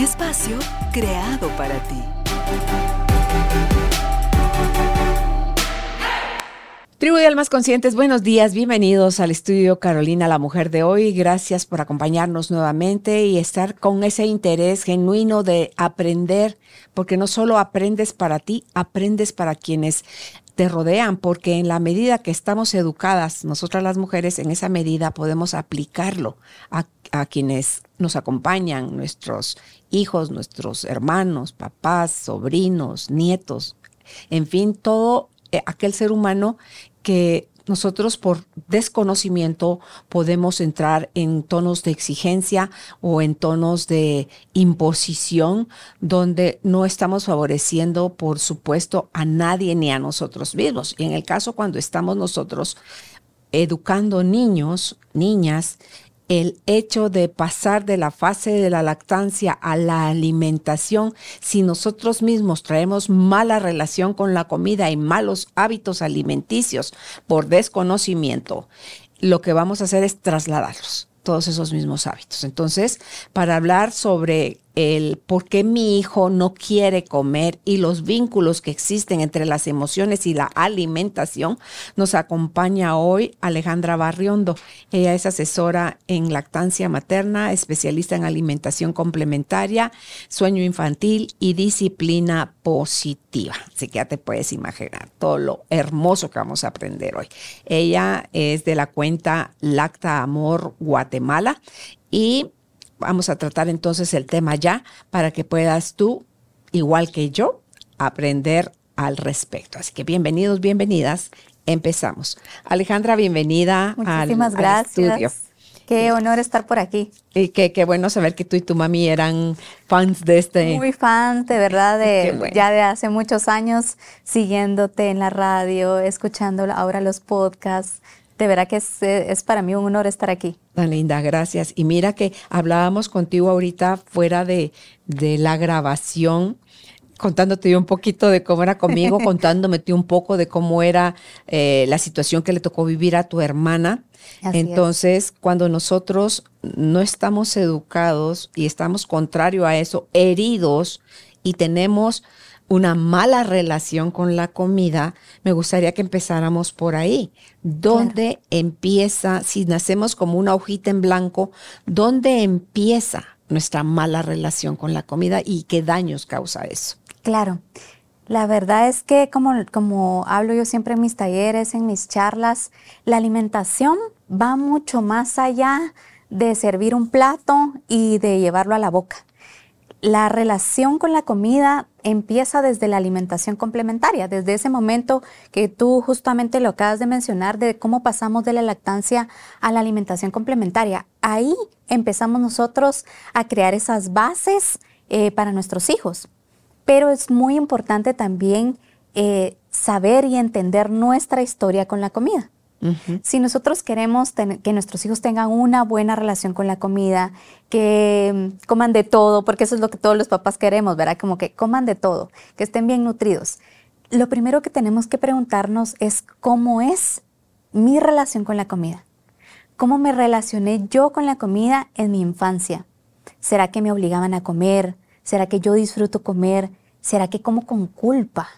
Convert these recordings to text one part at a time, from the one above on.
Espacio creado para ti. Tribu de Almas Conscientes, buenos días, bienvenidos al estudio Carolina, la mujer de hoy. Gracias por acompañarnos nuevamente y estar con ese interés genuino de aprender, porque no solo aprendes para ti, aprendes para quienes te rodean, porque en la medida que estamos educadas, nosotras las mujeres, en esa medida podemos aplicarlo a, a quienes nos acompañan, nuestros hijos, nuestros hermanos, papás, sobrinos, nietos, en fin, todo eh, aquel ser humano que nosotros por desconocimiento podemos entrar en tonos de exigencia o en tonos de imposición donde no estamos favoreciendo, por supuesto, a nadie ni a nosotros mismos. Y en el caso cuando estamos nosotros educando niños, niñas, el hecho de pasar de la fase de la lactancia a la alimentación, si nosotros mismos traemos mala relación con la comida y malos hábitos alimenticios por desconocimiento, lo que vamos a hacer es trasladarlos, todos esos mismos hábitos. Entonces, para hablar sobre el por qué mi hijo no quiere comer y los vínculos que existen entre las emociones y la alimentación, nos acompaña hoy Alejandra Barriondo. Ella es asesora en lactancia materna, especialista en alimentación complementaria, sueño infantil y disciplina positiva. Así que ya te puedes imaginar todo lo hermoso que vamos a aprender hoy. Ella es de la cuenta Lacta Amor Guatemala y Vamos a tratar entonces el tema ya para que puedas tú, igual que yo, aprender al respecto. Así que bienvenidos, bienvenidas. Empezamos. Alejandra, bienvenida Muchísimas al, gracias. estudio. Qué honor estar por aquí. Y qué, qué, bueno saber que tú y tu mami eran fans de este. Muy fans, de verdad, de, ya de hace muchos años, siguiéndote en la radio, escuchando ahora los podcasts de verdad que es, para mí un honor estar aquí. Tan linda, gracias. Y mira que hablábamos contigo ahorita fuera de, de la grabación contándote un poquito de cómo era conmigo, contándome un poco de cómo era eh, la situación que le tocó vivir a tu hermana. Entonces, cuando nosotros no estamos educados y estamos contrario a eso, heridos y tenemos una mala relación con la comida, me gustaría que empezáramos por ahí. ¿Dónde empieza, si nacemos como una hojita en blanco, dónde empieza nuestra mala relación con la comida y qué daños causa eso? Claro. La verdad es que, como, como hablo yo siempre en mis talleres, en mis charlas, la alimentación va mucho más allá de servir un plato y de llevarlo a la boca la relación con la comida empieza desde la alimentación complementaria, desde ese momento que tú justamente lo acabas de mencionar, de cómo pasamos de la lactancia a la alimentación complementaria. Ahí empezamos nosotros a crear esas bases eh, para nuestros hijos. Pero es muy importante también eh, saber y entender nuestra historia con la comida. Si nosotros queremos que nuestros hijos tengan una buena relación con la comida, que mm, coman de todo, porque eso es lo que todos los papás queremos, ¿verdad? Como que coman de todo, que estén bien nutridos. Lo primero que tenemos que preguntarnos es cómo es mi relación con la comida. ¿Cómo me relacioné yo con la comida en mi infancia? ¿Será que me obligaban a comer? ¿Será que yo disfruto comer? ¿Será que como con culpa?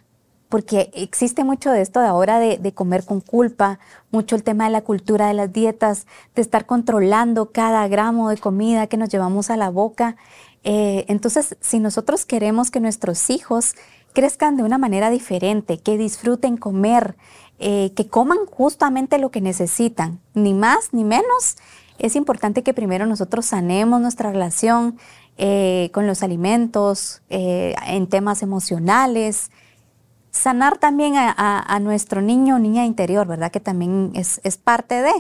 Porque existe mucho de esto de ahora de, comer con culpa, mucho el tema de la cultura de las dietas, de estar controlando cada gramo de comida que nos llevamos a la boca. Eh, entonces, si nosotros queremos que nuestros hijos crezcan de una manera diferente, que disfruten comer, eh, que coman justamente lo que necesitan, ni más ni menos, es importante que primero nosotros sanemos nuestra relación eh, con los alimentos, en temas emocionales, sanar también a, nuestro niño o niña interior, ¿verdad? Que también es, parte de.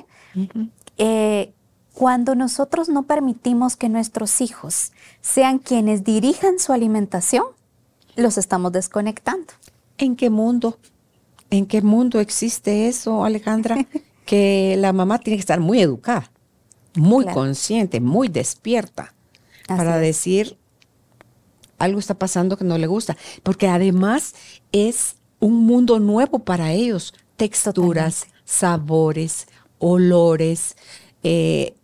Eh, Cuando nosotros no permitimos que nuestros hijos sean quienes dirijan su alimentación, los estamos desconectando. ¿En qué mundo? ¿En qué mundo existe eso, Alejandra? que la mamá tiene que estar muy educada, muy consciente, muy despierta para decir algo está pasando que no le gusta, porque además es un mundo nuevo para ellos, texturas, sabores, olores. Eh,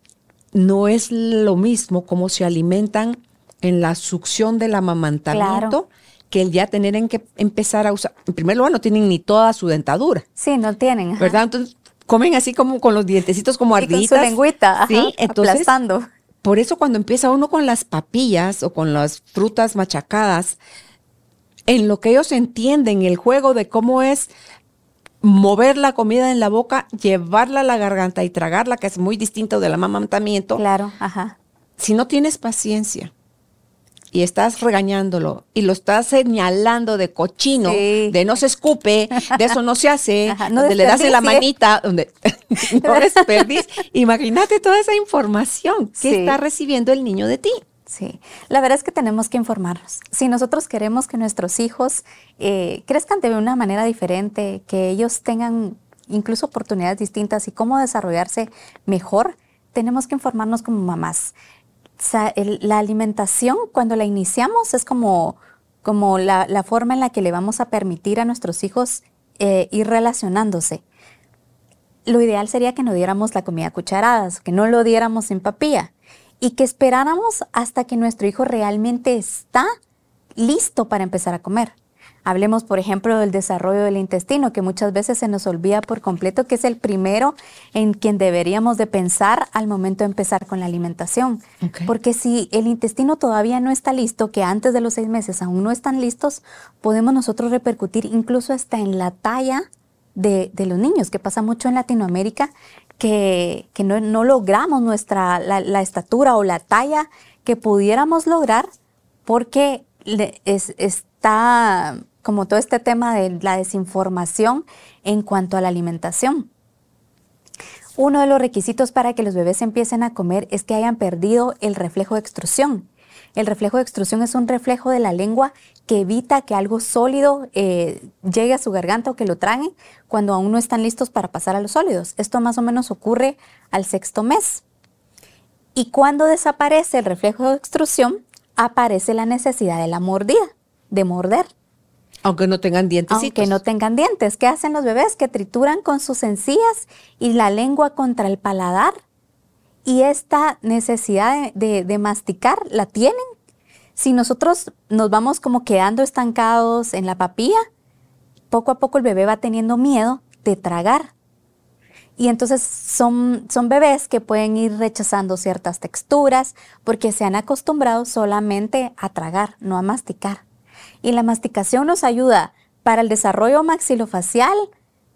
no es lo mismo como se alimentan en la succión del amamantamiento que el ya tener que empezar a usar. En primer lugar, no tienen ni toda su dentadura. Sí, no tienen. ¿Verdad? Entonces comen así como con los dientecitos como arditas. con su lengüita, sí, entonces, aplastando. Por eso cuando empieza uno con las papillas o con las frutas machacadas, en lo que ellos entienden el juego de cómo es mover la comida en la boca, llevarla a la garganta y tragarla, que es muy distinto del amamantamiento. Claro, ajá. Si no tienes paciencia y estás regañándolo y lo estás señalando de cochino, de no se escupe, de eso no se hace, donde le das la manita, donde no desperdices. Imagínate toda esa información que está recibiendo el niño de ti. Sí, la verdad es que tenemos que informarnos. Si nosotros queremos que nuestros hijos eh, crezcan de una manera diferente, que ellos tengan incluso oportunidades distintas y cómo desarrollarse mejor, tenemos que informarnos como mamás la alimentación, cuando la iniciamos, es como, como la, forma en la que le vamos a permitir a nuestros hijos eh, ir relacionándose. Lo ideal sería que no diéramos la comida a cucharadas, que no lo diéramos en papilla y que esperáramos hasta que nuestro hijo realmente está listo para empezar a comer. Hablemos, por ejemplo, del desarrollo del intestino, que muchas veces se nos olvida por completo, que es el primero en quien deberíamos de pensar al momento de empezar con la alimentación. Porque si el intestino todavía no está listo, que antes de los seis meses aún no están listos, podemos nosotros repercutir incluso hasta en la talla de, los niños, que pasa mucho en Latinoamérica, que, no, logramos nuestra, la, estatura o la talla que pudiéramos lograr porque está como todo este tema de la desinformación en cuanto a la alimentación. Uno de los requisitos para que los bebés empiecen a comer es que hayan perdido el reflejo de extrusión. El reflejo de extrusión es un reflejo de la lengua que evita que algo sólido eh, llegue a su garganta o que lo traguen cuando aún no están listos para pasar a los sólidos. Esto más o menos ocurre al sexto mes. Y cuando desaparece el reflejo de extrusión, aparece la necesidad de la mordida, de morder. Aunque no tengan dientes. Aunque no tengan dientes. ¿Qué hacen los bebés? Que trituran con sus encías y la lengua contra el paladar. Y esta necesidad de, masticar la tienen. Si nosotros nos vamos como quedando estancados en la papilla, poco a poco el bebé va teniendo miedo de tragar. Y entonces son, son bebés que pueden ir rechazando ciertas texturas porque se han acostumbrado solamente a tragar, no a masticar. Y la masticación nos ayuda para el desarrollo maxilofacial,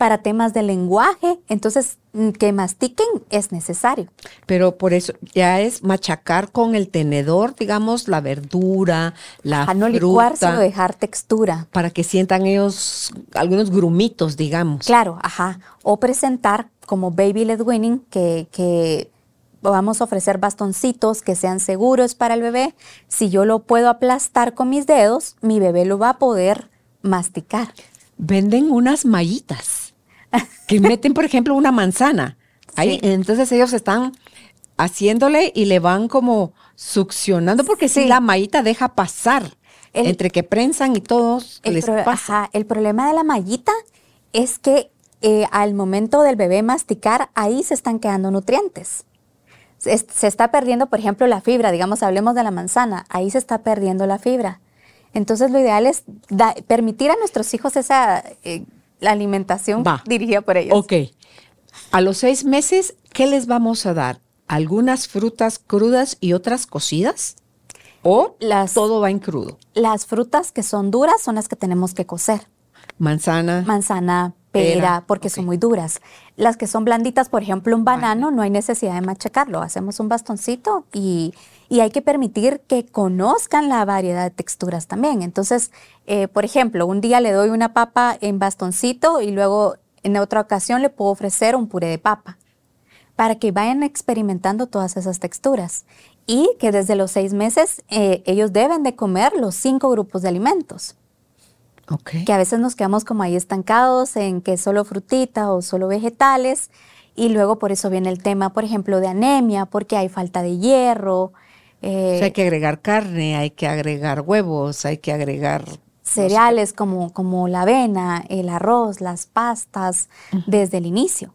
para temas de lenguaje, entonces mm, que mastiquen es necesario. Pero por eso ya es machacar con el tenedor, digamos, la verdura, la a no licuarse o dejar textura. Para que sientan ellos algunos grumitos, digamos. Claro, ajá. O presentar como baby led winning, que, que vamos a ofrecer bastoncitos que sean seguros para el bebé. Si yo lo puedo aplastar con mis dedos, mi bebé lo va a poder masticar. Venden unas mallitas que meten, por ejemplo, una manzana. Ahí, entonces ellos están haciéndole y le van como succionando porque si la mallita deja pasar entre que prensan y todos el les pasa. el problema de la mallita es que eh, al momento del bebé masticar, ahí se están quedando nutrientes se está perdiendo, por ejemplo, la fibra, digamos, hablemos de la manzana, ahí se está perdiendo la fibra. Entonces lo ideal es permitir a nuestros hijos esa eh, la alimentación dirigida por ellos. Ok. A los seis meses, ¿qué les vamos a dar? ¿Algunas frutas crudas y otras cocidas? ¿O las, todo va en crudo? Las frutas que son duras son las que tenemos que cocer. Manzana. Manzana, pera, porque son muy duras. Las que son blanditas, por ejemplo, un banano, no hay necesidad de machacarlo. Hacemos un bastoncito y, hay que permitir que conozcan la variedad de texturas también. Entonces, eh, por ejemplo, un día le doy una papa en bastoncito y luego en otra ocasión le puedo ofrecer un puré de papa. para que vayan experimentando todas esas texturas y que desde los seis meses eh, ellos deben de comer los cinco grupos de alimentos. Que a veces nos quedamos como ahí estancados en que solo frutita o solo vegetales y luego por eso viene el tema, por ejemplo, de anemia, porque hay falta de hierro. Eh, hay que agregar carne, hay que agregar huevos, hay que agregar cereales como, como la avena, el arroz, las pastas, desde el inicio.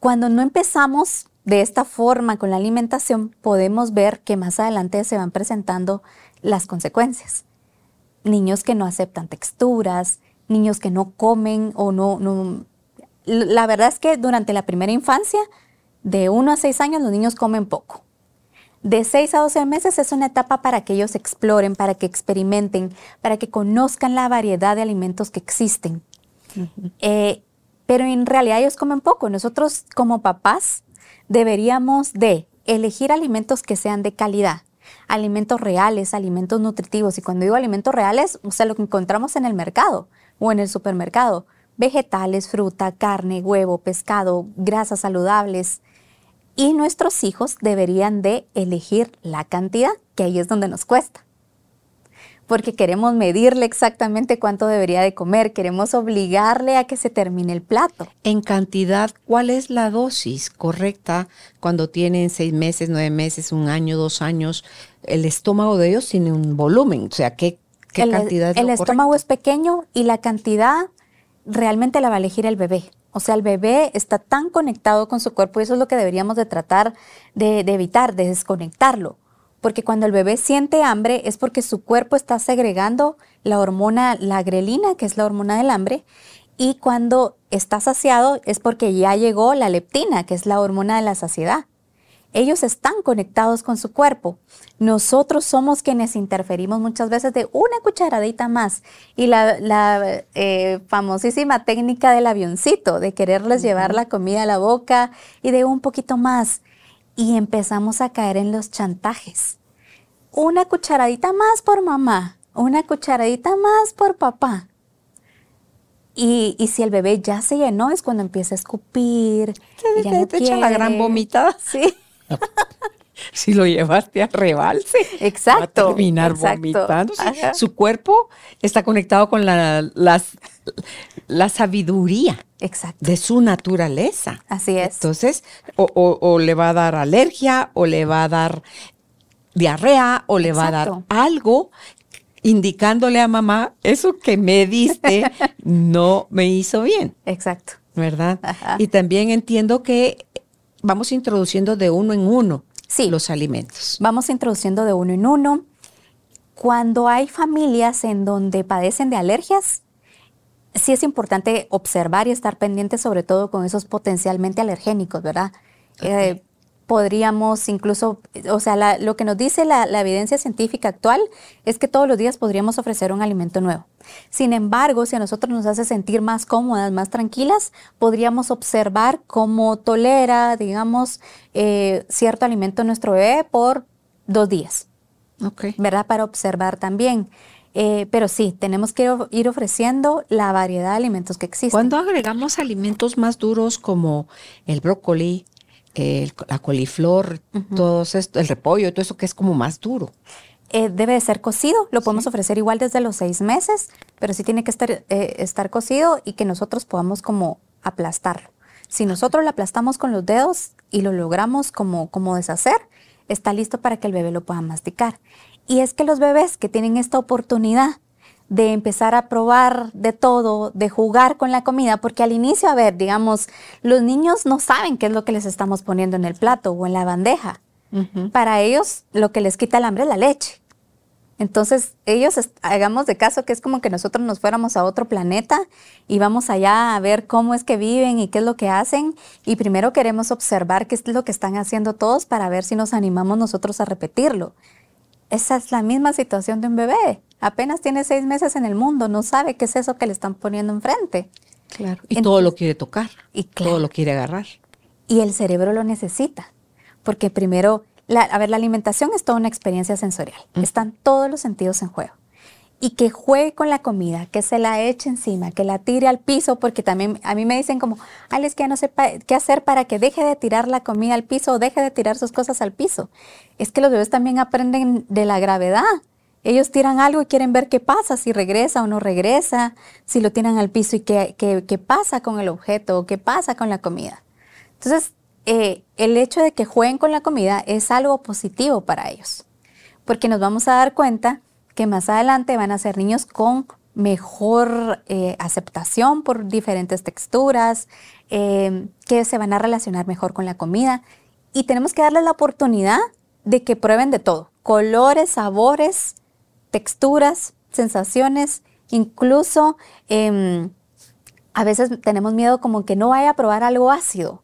Cuando no empezamos de esta forma con la alimentación, podemos ver que más adelante se van presentando las consecuencias. Niños que no aceptan texturas, niños que no comen o no, no la verdad es que durante la primera infancia, de 1 a 6 años, los niños comen poco. De 6 a 12 meses es una etapa para que ellos exploren, para que experimenten, para que conozcan la variedad de alimentos que existen. Eh, pero en realidad ellos comen poco. Nosotros como papás deberíamos de elegir alimentos que sean de calidad, alimentos reales, alimentos nutritivos. Y cuando digo alimentos reales, o sea, lo que encontramos en el mercado o en el supermercado vegetales, fruta, carne, huevo, pescado, grasas saludables. Y nuestros hijos deberían de elegir la cantidad, que ahí es donde nos cuesta. Porque queremos medirle exactamente cuánto debería de comer, queremos obligarle a que se termine el plato. En cantidad, ¿cuál es la dosis correcta cuando tienen seis meses, nueve meses, un año, dos años? El estómago de ellos tiene un volumen, o sea, ¿qué, qué cantidad es El estómago es pequeño y la cantidad realmente la va a elegir el bebé. O sea, el bebé está tan conectado con su cuerpo y eso es lo que deberíamos de tratar de, evitar, de desconectarlo. Porque cuando el bebé siente hambre es porque su cuerpo está segregando la hormona, la grelina, que es la hormona del hambre, y cuando está saciado es porque ya llegó la leptina, que es la hormona de la saciedad. Ellos están conectados con su cuerpo. Nosotros somos quienes interferimos muchas veces de una cucharadita más. Y la, eh, famosísima técnica del avioncito, de quererles llevar la comida a la boca y de un poquito más. Y empezamos a caer en los chantajes. Una cucharadita más por mamá, una cucharadita más por papá. Y, si el bebé ya se llenó es cuando empieza a escupir. Te, echa la gran vomitada. Sí. si lo llevaste a rebalse, exacto, va a terminar vomitando. Su cuerpo está conectado con la, la sabiduría de su naturaleza. Así es. Entonces, o, le va a dar alergia, o le va a dar diarrea, o le va a dar algo indicándole a mamá, eso que me diste no me hizo bien. Exacto. ¿Verdad? Y también entiendo que vamos introduciendo de uno en uno los alimentos. Vamos introduciendo de uno en uno. Cuando hay familias en donde padecen de alergias, sí es importante observar y estar pendiente sobre todo con esos potencialmente alergénicos, ¿verdad? Eh, podríamos incluso, o sea, lo que nos dice la, evidencia científica actual es que todos los días podríamos ofrecer un alimento nuevo. Sin embargo, si a nosotros nos hace sentir más cómodas, más tranquilas, podríamos observar cómo tolera, digamos, eh, cierto alimento en nuestro bebé por dos días. ¿Verdad? Para observar también. Eh, pero sí, tenemos que ir ofreciendo la variedad de alimentos que existen. Cuando agregamos alimentos más duros como el brócoli, la coliflor, todo esto, el repollo, todo eso que es como más duro. Eh, debe de ser cocido, lo podemos ofrecer igual desde los seis meses, pero sí tiene que estar, eh, estar cocido y que nosotros podamos como aplastarlo. Si nosotros lo aplastamos con los dedos y lo logramos como, como deshacer, está listo para que el bebé lo pueda masticar. Y es que los bebés que tienen esta oportunidad de empezar a probar de todo, de jugar con la comida, porque al inicio, a ver, digamos, los niños no saben qué es lo que les estamos poniendo en el plato o en la bandeja. Para ellos lo que les quita el hambre es la leche. Entonces, ellos, hagamos de caso que es como que nosotros nos fuéramos a otro planeta y vamos allá a ver cómo es que viven y qué es lo que hacen. Y primero queremos observar qué es lo que están haciendo todos para ver si nos animamos nosotros a repetirlo. Esa es la misma situación de un bebé apenas tiene seis meses en el mundo, no sabe qué es eso que le están poniendo enfrente. Claro. Y todo lo quiere tocar. Y todo lo quiere agarrar. Y el cerebro lo necesita. Porque primero, a ver, la alimentación es toda una experiencia sensorial. Están todos los sentidos en juego. Y que juegue con la comida, que se la eche encima, que la tire al piso, porque también a mí me dicen como, ay, es que ya no sé qué hacer para que deje de tirar la comida al piso o deje de tirar sus cosas al piso. Es que los bebés también aprenden de la gravedad. Ellos tiran algo y quieren ver qué pasa, si regresa o no regresa, si lo tiran al piso y qué, qué, pasa con el objeto o qué pasa con la comida. Entonces, eh, el hecho de que jueguen con la comida es algo positivo para ellos, porque nos vamos a dar cuenta que más adelante van a ser niños con mejor eh, aceptación por diferentes texturas, eh, que se van a relacionar mejor con la comida. Y tenemos que darles la oportunidad de que prueben de todo, colores, sabores, texturas, sensaciones, incluso em, a veces tenemos miedo como que no vaya a probar algo ácido,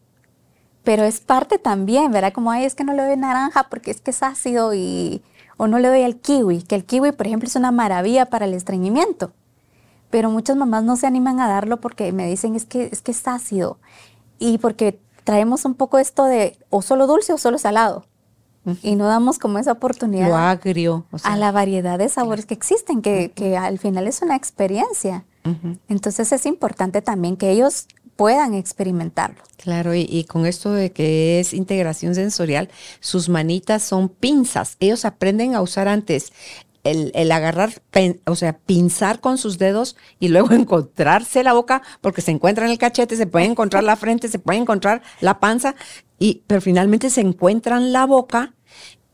pero es parte también, ¿verdad? Como, ay, es que no le doy naranja porque es que es ácido y o no le doy al kiwi, que el kiwi, por ejemplo, es una maravilla para el estreñimiento. Pero muchas mamás no se animan a darlo porque me dicen es que es, que es ácido. Y porque traemos un poco esto de o solo dulce o solo salado. Y no damos como esa oportunidad agrio, a la variedad de sabores que existen, que, que, al final es una experiencia. Entonces es importante también que ellos puedan experimentarlo. Claro, y, con esto de que es integración sensorial, sus manitas son pinzas. Ellos aprenden a usar antes el, agarrar, o sea, pinzar con sus dedos y luego encontrarse la boca, porque se encuentra en el cachete, se puede encontrar la frente, se puede encontrar la panza, y, pero finalmente se encuentran la boca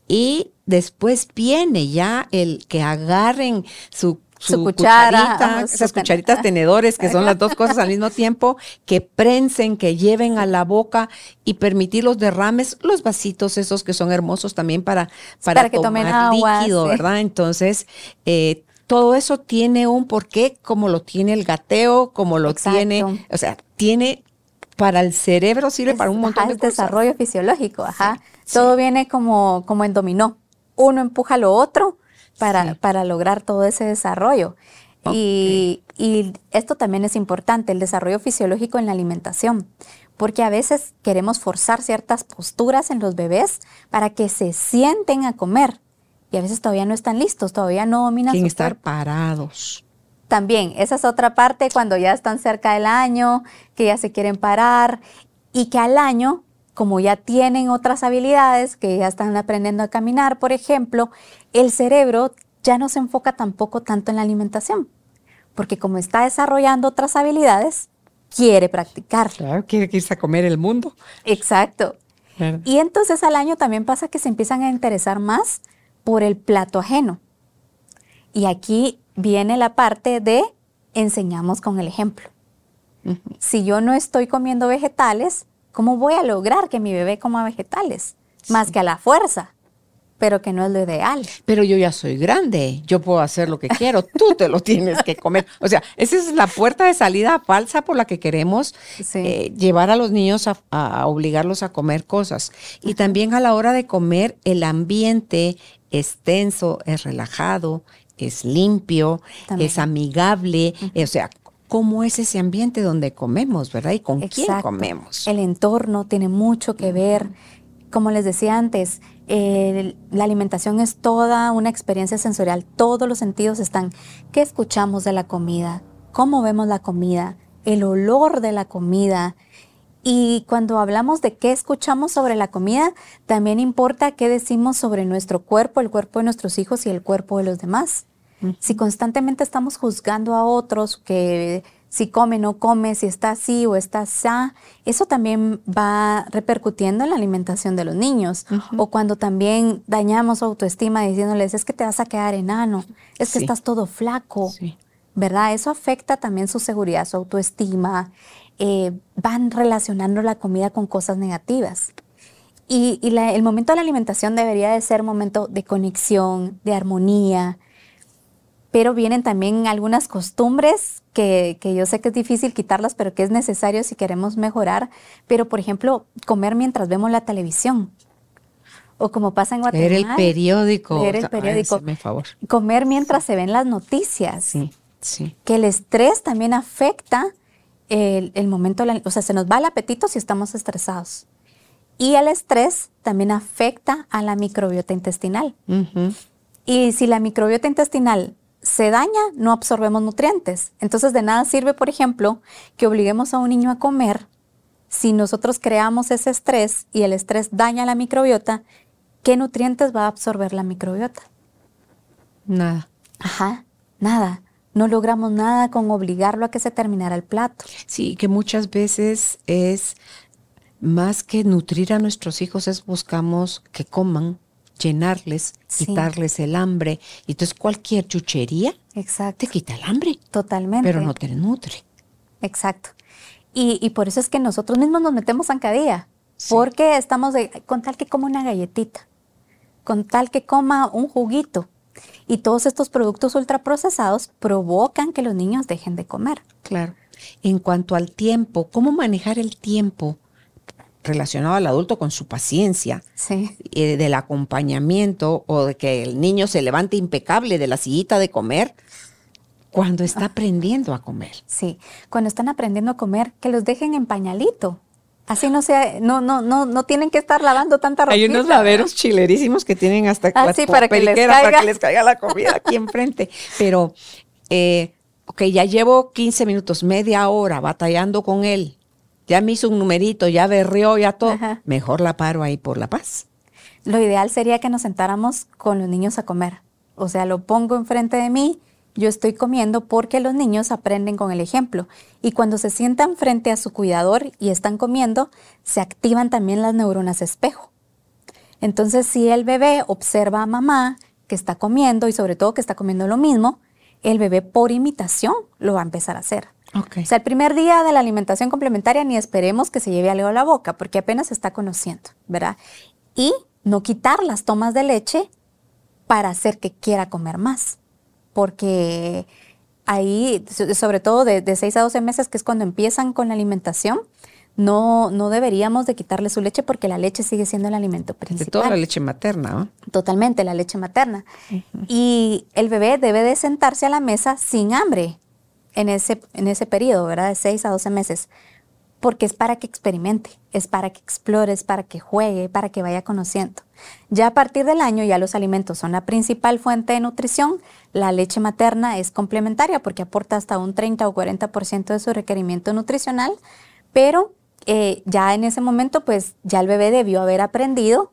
y después viene ya el que agarren su su, cuchara, esas cucharitas tenedores, que son las dos cosas al mismo tiempo, que prensen, que lleven a la boca y permitir los derrames, los vasitos esos que son hermosos también para, para, que tomar líquido, ¿verdad? Entonces, eh, todo eso tiene un porqué, como lo tiene el gateo, como lo tiene, o sea, tiene para el cerebro, sirve para un montón de cosas. desarrollo fisiológico, ajá. Todo viene como, como en dominó. Uno empuja lo otro para, para lograr todo ese desarrollo. Y, y, esto también es importante, el desarrollo fisiológico en la alimentación, porque a veces queremos forzar ciertas posturas en los bebés para que se sienten a comer y a veces todavía no están listos, todavía no dominan. Sin estar parados. También, esa es otra parte cuando ya están cerca del año, que ya se quieren parar y que al año como ya tienen otras habilidades, que ya están aprendiendo a caminar, por ejemplo, el cerebro ya no se enfoca tampoco tanto en la alimentación, porque como está desarrollando otras habilidades, quiere practicar. Claro, quiere irse a comer el mundo. Exacto. Y entonces al año también pasa que se empiezan a interesar más por el plato ajeno. Y aquí viene la parte de enseñamos con el ejemplo. Si yo no estoy comiendo vegetales, ¿Cómo voy a lograr que mi bebé coma vegetales? Más que a la fuerza, pero que no es lo ideal. Pero yo ya soy grande, yo puedo hacer lo que quiero, tú te lo tienes que comer. O sea, esa es la puerta de salida falsa por la que queremos eh, llevar a los niños a, obligarlos a comer cosas. Y también a la hora de comer, el ambiente es tenso, es relajado, es limpio, es amigable, o sea, cómo es ese ambiente donde comemos, ¿verdad? Y con quién comemos. El entorno tiene mucho que ver. Como les decía antes, la alimentación es toda una experiencia sensorial. Todos los sentidos están. ¿Qué escuchamos de la comida? ¿Cómo vemos la comida? El olor de la comida. Y cuando hablamos de qué escuchamos sobre la comida, también importa qué decimos sobre nuestro cuerpo, el cuerpo de nuestros hijos y el cuerpo de los demás. Si constantemente estamos juzgando a otros que si come, no come, si está así o está así, eso también va repercutiendo en la alimentación de los niños. O cuando también dañamos su autoestima diciéndoles, es que te vas a quedar enano, es que estás todo flaco, ¿verdad? Eso afecta también su seguridad, su autoestima. Eh, van relacionando la comida con cosas negativas. Y, el momento de la alimentación debería de ser un momento de conexión, de armonía, pero vienen también algunas costumbres que, yo sé que es difícil quitarlas, pero que es necesario si queremos mejorar. Pero, por ejemplo, comer mientras vemos la televisión. O como pasa en Guatemala. Leer el periódico. Leer el periódico. favor. Comer mientras se ven las noticias. Sí, sí. Que el estrés también afecta el, momento, o sea, se nos va el apetito si estamos estresados. Y el estrés también afecta a la microbiota intestinal. Y si la microbiota intestinal se daña, no absorbemos nutrientes. Entonces de nada sirve, por ejemplo, que obliguemos a un niño a comer si nosotros creamos ese estrés y el estrés daña la microbiota, ¿qué nutrientes va a absorber la microbiota? Nada. Ajá, nada. No logramos nada con obligarlo a que se terminara el plato. Sí, que muchas veces es más que nutrir a nuestros hijos, es buscamos que coman, llenarles, quitarles el hambre. Y entonces cualquier chuchería Exacto. te quita el hambre. Totalmente. Pero no te nutre. Exacto. Y, por eso es que nosotros mismos nos metemos zancadilla. Porque estamos con tal que coma una galletita, con tal que coma un juguito. Y todos estos productos ultraprocesados provocan que los niños dejen de comer. Claro. En cuanto al tiempo, ¿cómo manejar el tiempo relacionado al adulto con su paciencia? Sí. Eh, del acompañamiento o de que el niño se levante impecable de la sillita de comer cuando está aprendiendo a comer. Sí, cuando están aprendiendo a comer, que los dejen en pañalito. Así no sea, no, no, no, no tienen que estar lavando tanta ropa. Hay unos laveros chilerísimos que tienen hasta ah, para, que les caiga. para que les caiga la comida aquí enfrente. Pero, eh, ok, ya llevo 15 minutos, media hora batallando con él. Ya me hizo un numerito, ya berrió, ya todo. Mejor la paro ahí por la paz. Lo ideal sería que nos sentáramos con los niños a comer. O sea, lo pongo enfrente de mí yo estoy comiendo porque los niños aprenden con el ejemplo y cuando se sientan frente a su cuidador y están comiendo, se activan también las neuronas espejo. Entonces, si el bebé observa a mamá que está comiendo y sobre todo que está comiendo lo mismo, el bebé por imitación lo va a empezar a hacer. O sea, el primer día de la alimentación complementaria ni esperemos que se lleve algo a la boca porque apenas se está conociendo, ¿verdad? Y no quitar las tomas de leche para hacer que quiera comer más porque ahí, sobre todo de, de 6 a 12 meses, que es cuando empiezan con la alimentación, no, no deberíamos de quitarle su leche porque la leche sigue siendo el alimento principal. De toda la leche materna, ¿no? Totalmente, la leche materna. Y el bebé debe de sentarse a la mesa sin hambre en ese, en ese periodo, ¿verdad? De 6 a 12 meses porque es para que experimente, es para que explore, es para que juegue, para que vaya conociendo. Ya a partir del año ya los alimentos son la principal fuente de nutrición, la leche materna es complementaria porque aporta hasta un 30 o 40% de su requerimiento nutricional, pero eh, ya en ese momento pues ya el bebé debió haber aprendido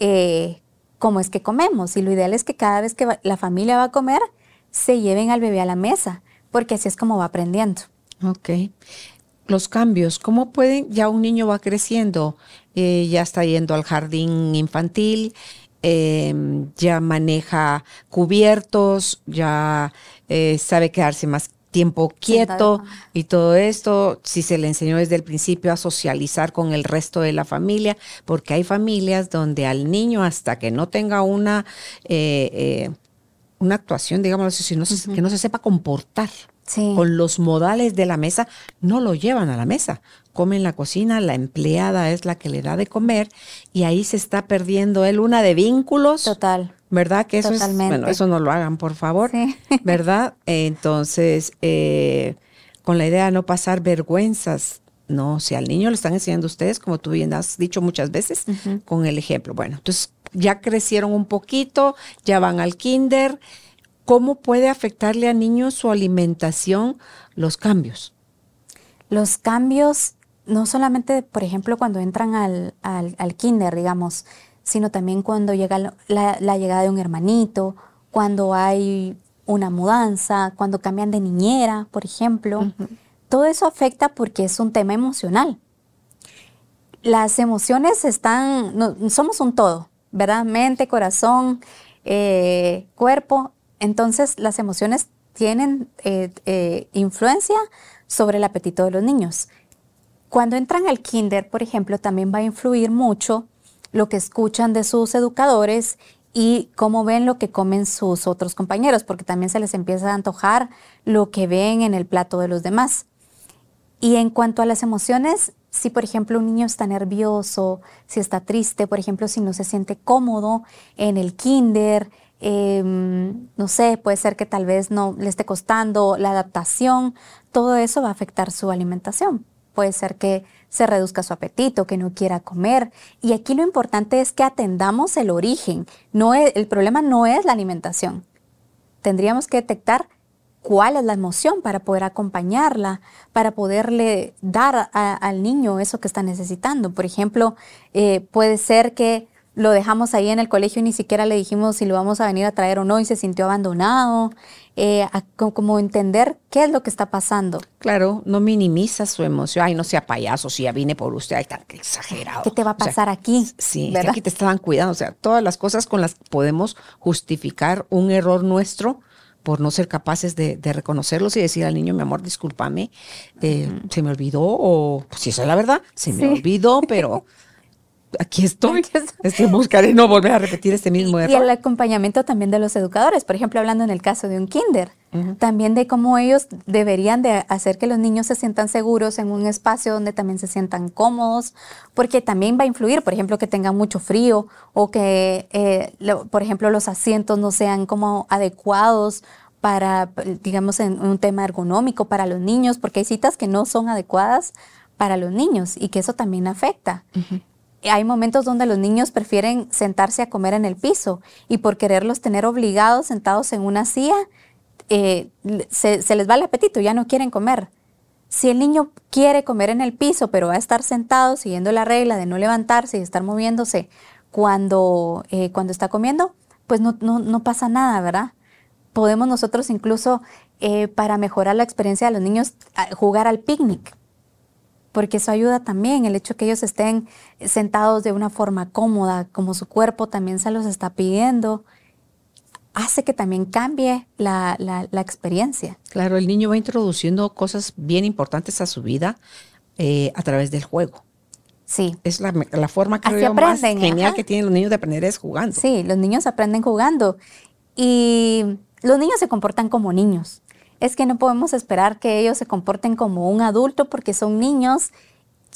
eh, cómo es que comemos y lo ideal es que cada vez que la familia va a comer se lleven al bebé a la mesa porque así es como va aprendiendo. Ok los cambios, ¿cómo pueden? Ya un niño va creciendo, eh, ya está yendo al jardín infantil, em, ya maneja cubiertos, ya eh, sabe quedarse más tiempo quieto y todo esto, si se le enseñó desde el principio a socializar con el resto de la familia, porque hay familias donde al niño hasta que no tenga una, eh, una actuación, digamos, si no que no se sepa comportar, con los modales de la mesa, no lo llevan a la mesa. Come en la cocina, la empleada es la que le da de comer y ahí se está perdiendo él una de vínculos. Total. ¿Verdad? Que eso es, bueno, eso no lo hagan, por favor. ¿Verdad? Entonces, eh, con la idea de no pasar vergüenzas, no, si al niño le están enseñando ustedes, como tú bien has dicho muchas veces, con el ejemplo. Bueno, entonces ya crecieron un poquito, ya van al kinder ¿Cómo puede afectarle a niños su alimentación los cambios? Los cambios, no solamente, por ejemplo, cuando entran al, kinder, digamos, sino también cuando llega la, llegada de un hermanito, cuando hay una mudanza, cuando cambian de niñera, por ejemplo. Todo eso afecta porque es un tema emocional. Las emociones están, somos un todo, ¿verdad? Mente, corazón, eh, cuerpo. Entonces, las emociones tienen eh, eh, influencia sobre el apetito de los niños. Cuando entran al kinder, por ejemplo, también va a influir mucho lo que escuchan de sus educadores y cómo ven lo que comen sus otros compañeros, porque también se les empieza a antojar lo que ven en el plato de los demás. Y en cuanto a las emociones, si por ejemplo un niño está nervioso, si está triste, por ejemplo, si no se siente cómodo en el kinder, Em, no sé, puede ser que tal vez no le esté costando la adaptación, todo eso va a afectar su alimentación. Puede ser que se reduzca su apetito, que no quiera comer. Y aquí lo importante es que atendamos el origen. No el problema no es la alimentación. tendríamos que detectar cuál es la emoción para poder acompañarla, para poderle dar al niño eso que está necesitando. Por ejemplo, eh, puede ser que lo dejamos ahí en el colegio y ni siquiera le dijimos si lo vamos a venir a traer o no y se sintió abandonado, eh, como entender qué es lo que está pasando. Claro, no minimiza su emoción. Ay, no sea payaso, si ya vine por usted, ay, tan exagerado. ¿Qué te va a pasar aquí? Sí, que aquí te estaban cuidando. O sea, todas las cosas con las que podemos justificar un error nuestro por no ser capaces de, reconocerlos y decir al niño, mi amor, discúlpame, eh, se me olvidó, o pues, si esa es la verdad, se me olvidó, pero aquí estoy. Estoy buscaré no volver a repetir este mismo error. Y el acompañamiento también de los educadores, por ejemplo, hablando en el caso de un kinder, también de cómo ellos deberían de hacer que los niños se sientan seguros en un espacio donde también se sientan cómodos, porque también va a influir, por ejemplo, que tengan mucho frío o que, eh, por ejemplo, los asientos no sean como adecuados para, digamos, en un tema ergonómico para los niños, porque hay citas que no son adecuadas para los niños y que eso también afecta hay momentos donde los niños prefieren sentarse a comer en el piso y por quererlos tener obligados sentados en una silla, eh, se, les va el apetito, ya no quieren comer. Si el niño quiere comer en el piso, pero va a estar sentado siguiendo la regla de no levantarse y estar moviéndose cuando, eh, cuando está comiendo, pues no, no, pasa nada, ¿verdad? Podemos nosotros incluso, eh, para mejorar la experiencia de los niños, jugar al picnic porque eso ayuda también, el hecho que ellos estén sentados de una forma cómoda, como su cuerpo también se los está pidiendo, hace que también cambie la, experiencia. Claro, el niño va introduciendo cosas bien importantes a su vida eh, a través del juego. Sí. Es la, forma que más genial que tienen los niños de aprender es jugando. Sí, los niños aprenden jugando. Y los niños se comportan como niños es que no podemos esperar que ellos se comporten como un adulto porque son niños.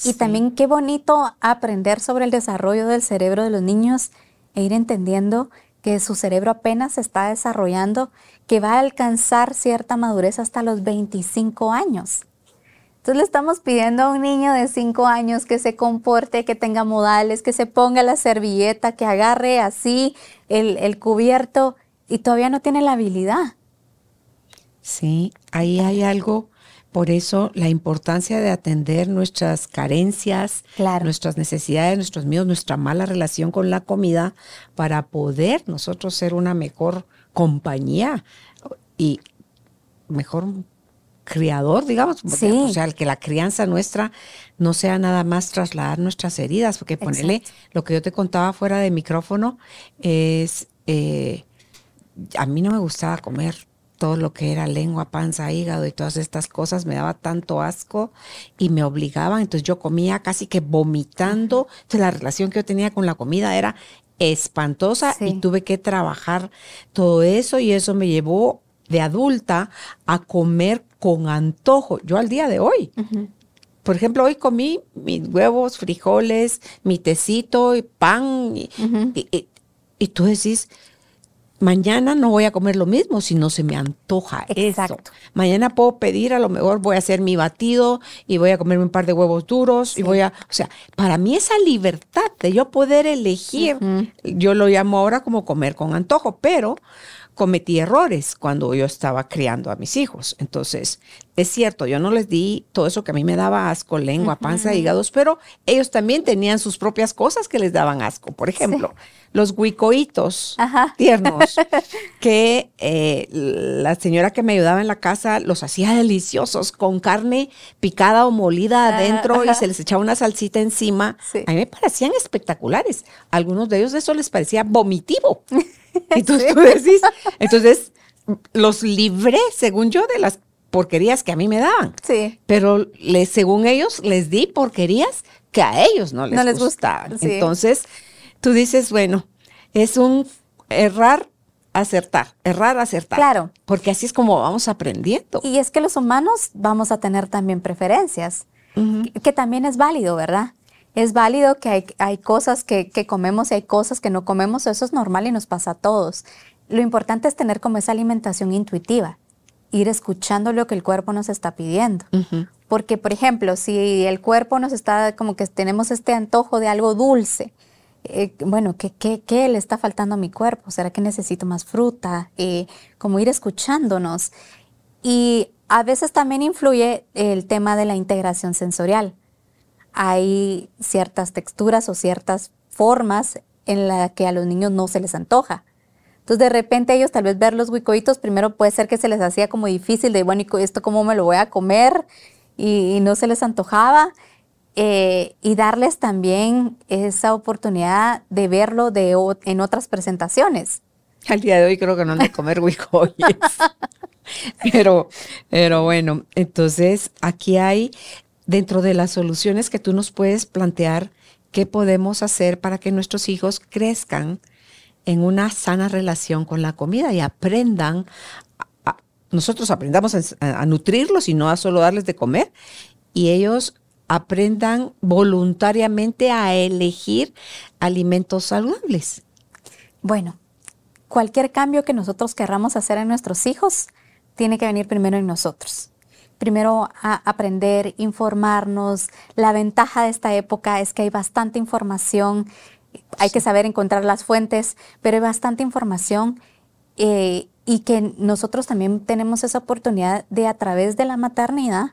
Y también qué bonito aprender sobre el desarrollo del cerebro de los niños e ir entendiendo que su cerebro apenas se está desarrollando, que va a alcanzar cierta madurez hasta los 25 años. Entonces le estamos pidiendo a un niño de 5 años que se comporte, que tenga modales, que se ponga la servilleta, que agarre así el, el cubierto y todavía no tiene la habilidad. Sí, ahí hay algo, por eso la importancia de atender nuestras carencias, nuestras necesidades, nuestros miedos, nuestra mala relación con la comida, para poder nosotros ser una mejor compañía y mejor criador, digamos, o sea, que la crianza nuestra no sea nada más trasladar nuestras heridas, porque ponerle lo que yo te contaba fuera de micrófono es, eh, a mí no me gustaba comer todo lo que era lengua, panza, hígado y todas estas cosas me daba tanto asco y me obligaba. Entonces yo comía casi que vomitando. Entonces la relación que yo tenía con la comida era espantosa y tuve que trabajar todo eso y eso me llevó de adulta a comer con antojo. Yo al día de hoy. Por ejemplo, hoy comí mis huevos, frijoles, mi tecito y pan. y, y tú decís, Mañana no voy a comer lo mismo si no se me antoja Exacto. eso. Mañana puedo pedir, a lo mejor voy a hacer mi batido y voy a comerme un par de huevos duros y voy a, o sea, para mí esa libertad de yo poder elegir, yo lo llamo ahora como comer con antojo, pero cometí errores cuando yo estaba criando a mis hijos. Entonces, es cierto, yo no les di todo eso que a mí me daba asco, lengua, panza, hígados, pero ellos también tenían sus propias cosas que les daban asco. Por ejemplo, los huicoitos tiernos, que eh, la señora que me ayudaba en la casa los hacía deliciosos con carne picada o molida adentro y se les echaba una salsita encima. A mí me parecían espectaculares. algunos de ellos eso les parecía vomitivo. Entonces tú decís, entonces los libré, según yo, de las porquerías que a mí me daban. Sí. Pero les, según ellos, les di porquerías que a ellos no les, no les gustaban. Entonces, tú dices, bueno, es un errar, acertar, errar, acertar. Claro. Porque así es como vamos aprendiendo. Y es que los humanos vamos a tener también preferencias, que, también es válido, ¿verdad? Es válido que hay, hay cosas que, que, comemos y hay cosas que no comemos, eso es normal y nos pasa a todos. Lo importante es tener como esa alimentación intuitiva ir escuchando lo que el cuerpo nos está pidiendo. Porque, por ejemplo, si el cuerpo nos está como que tenemos este antojo de algo dulce eh, bueno, ¿qué, ¿qué, le está faltando a mi cuerpo? ¿Será que necesito más fruta? Eh, como ir escuchándonos. Y a veces también influye el tema de la integración sensorial. Hay ciertas texturas o ciertas formas en las que a los niños no se les antoja. Entonces de repente ellos tal vez ver los huicoitos, primero puede ser que se les hacía como difícil de, bueno, ¿y esto cómo me lo voy a comer? Y, no se les antojaba. Eh, y darles también esa oportunidad de verlo de, en otras presentaciones. Al día de hoy creo que no han de comer huicoyes. pero, pero bueno, entonces aquí hay dentro de las soluciones que tú nos puedes plantear, ¿qué podemos hacer para que nuestros hijos crezcan en una sana relación con la comida y aprendan, nosotros aprendamos a, nutrirlos y no a solo darles de comer, y ellos aprendan voluntariamente a elegir alimentos saludables. Bueno, cualquier cambio que nosotros querramos hacer en nuestros hijos tiene que venir primero en nosotros. Primero a aprender, informarnos. La ventaja de esta época es que hay bastante información hay que saber encontrar las fuentes, pero hay bastante información eh, y que nosotros también tenemos esa oportunidad de a través de la maternidad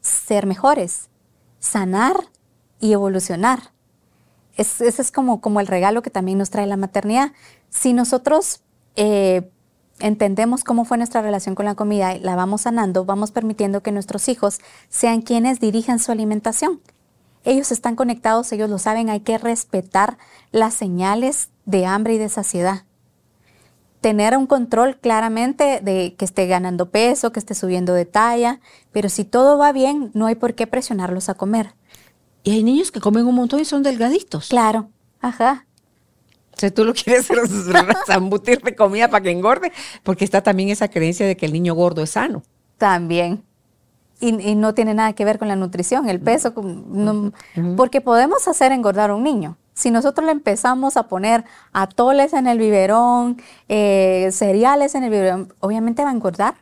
ser mejores, sanar y evolucionar. ese es como, como el regalo que también nos trae la maternidad. Si nosotros eh, entendemos cómo fue nuestra relación con la comida y la vamos sanando, vamos permitiendo que nuestros hijos sean quienes dirijan su alimentación ellos están conectados, ellos lo saben, hay que respetar las señales de hambre y de saciedad. Tener un control claramente de que esté ganando peso, que esté subiendo de talla, pero si todo va bien, no hay por qué presionarlos a comer. Y hay niños que comen un montón y son delgaditos. Claro, ajá. O sea, tú lo quieres zambutir de comida para que engorde, porque está también esa creencia de que el niño gordo es sano. También y, no tiene nada que ver con la nutrición, el peso, porque podemos hacer engordar a un niño. Si nosotros le empezamos a poner atoles en el biberón, eh, cereales en el biberón, obviamente va a engordar,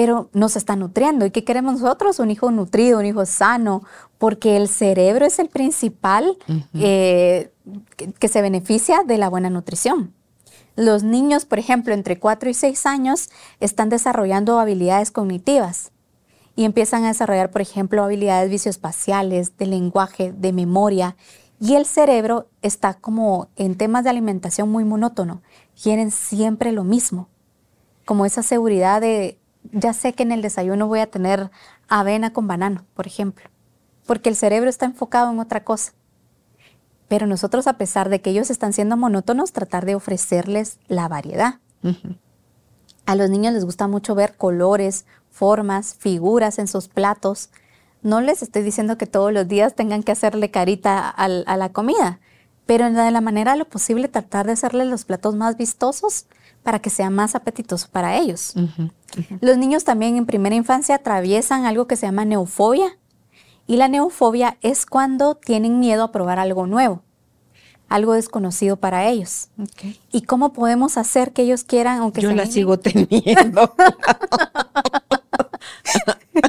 pero nos está nutriendo. ¿Y qué queremos nosotros? Un hijo nutrido, un hijo sano, porque el cerebro es el principal eh, que, se beneficia de la buena nutrición. Los niños, por ejemplo, entre 4 y 6 años, están desarrollando habilidades cognitivas y empiezan a desarrollar, por ejemplo, habilidades visoespaciales, de lenguaje, de memoria. Y el cerebro está como en temas de alimentación muy monótono. Quieren siempre lo mismo. Como esa seguridad de, ya sé que en el desayuno voy a tener avena con banano, por ejemplo. Porque el cerebro está enfocado en otra cosa. Pero nosotros, a pesar de que ellos están siendo monótonos, tratar de ofrecerles la variedad. A los niños les gusta mucho ver colores, formas, figuras en sus platos. No les estoy diciendo que todos los días tengan que hacerle carita a la comida, pero de la manera lo posible tratar de hacerle los platos más vistosos para que sea más apetitoso para ellos. Los niños también en primera infancia atraviesan algo que se llama neofobia. Y la neofobia es cuando tienen miedo a probar algo nuevo, algo desconocido para ellos. ¿Y cómo podemos hacer que ellos quieran, aunque Yo la sigo teniendo.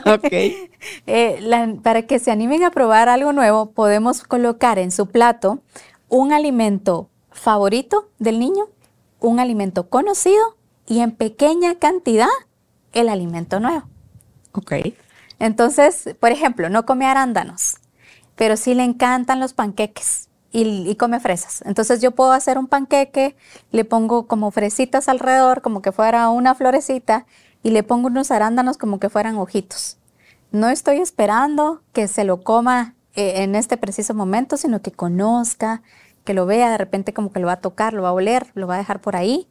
ok. Eh, para que se animen a probar algo nuevo, podemos colocar en su plato un alimento favorito del niño, un alimento conocido y en pequeña cantidad el alimento nuevo. Ok. Entonces, por ejemplo, no come arándanos, pero sí le encantan los panqueques y, y, come fresas. Entonces yo puedo hacer un panqueque, le pongo como fresitas alrededor, como que fuera una florecita, y le pongo unos arándanos como que fueran ojitos. No estoy esperando que se lo coma eh, en este preciso momento, sino que conozca, que lo vea, de repente como que lo va a tocar, lo va a oler, lo va a dejar por ahí.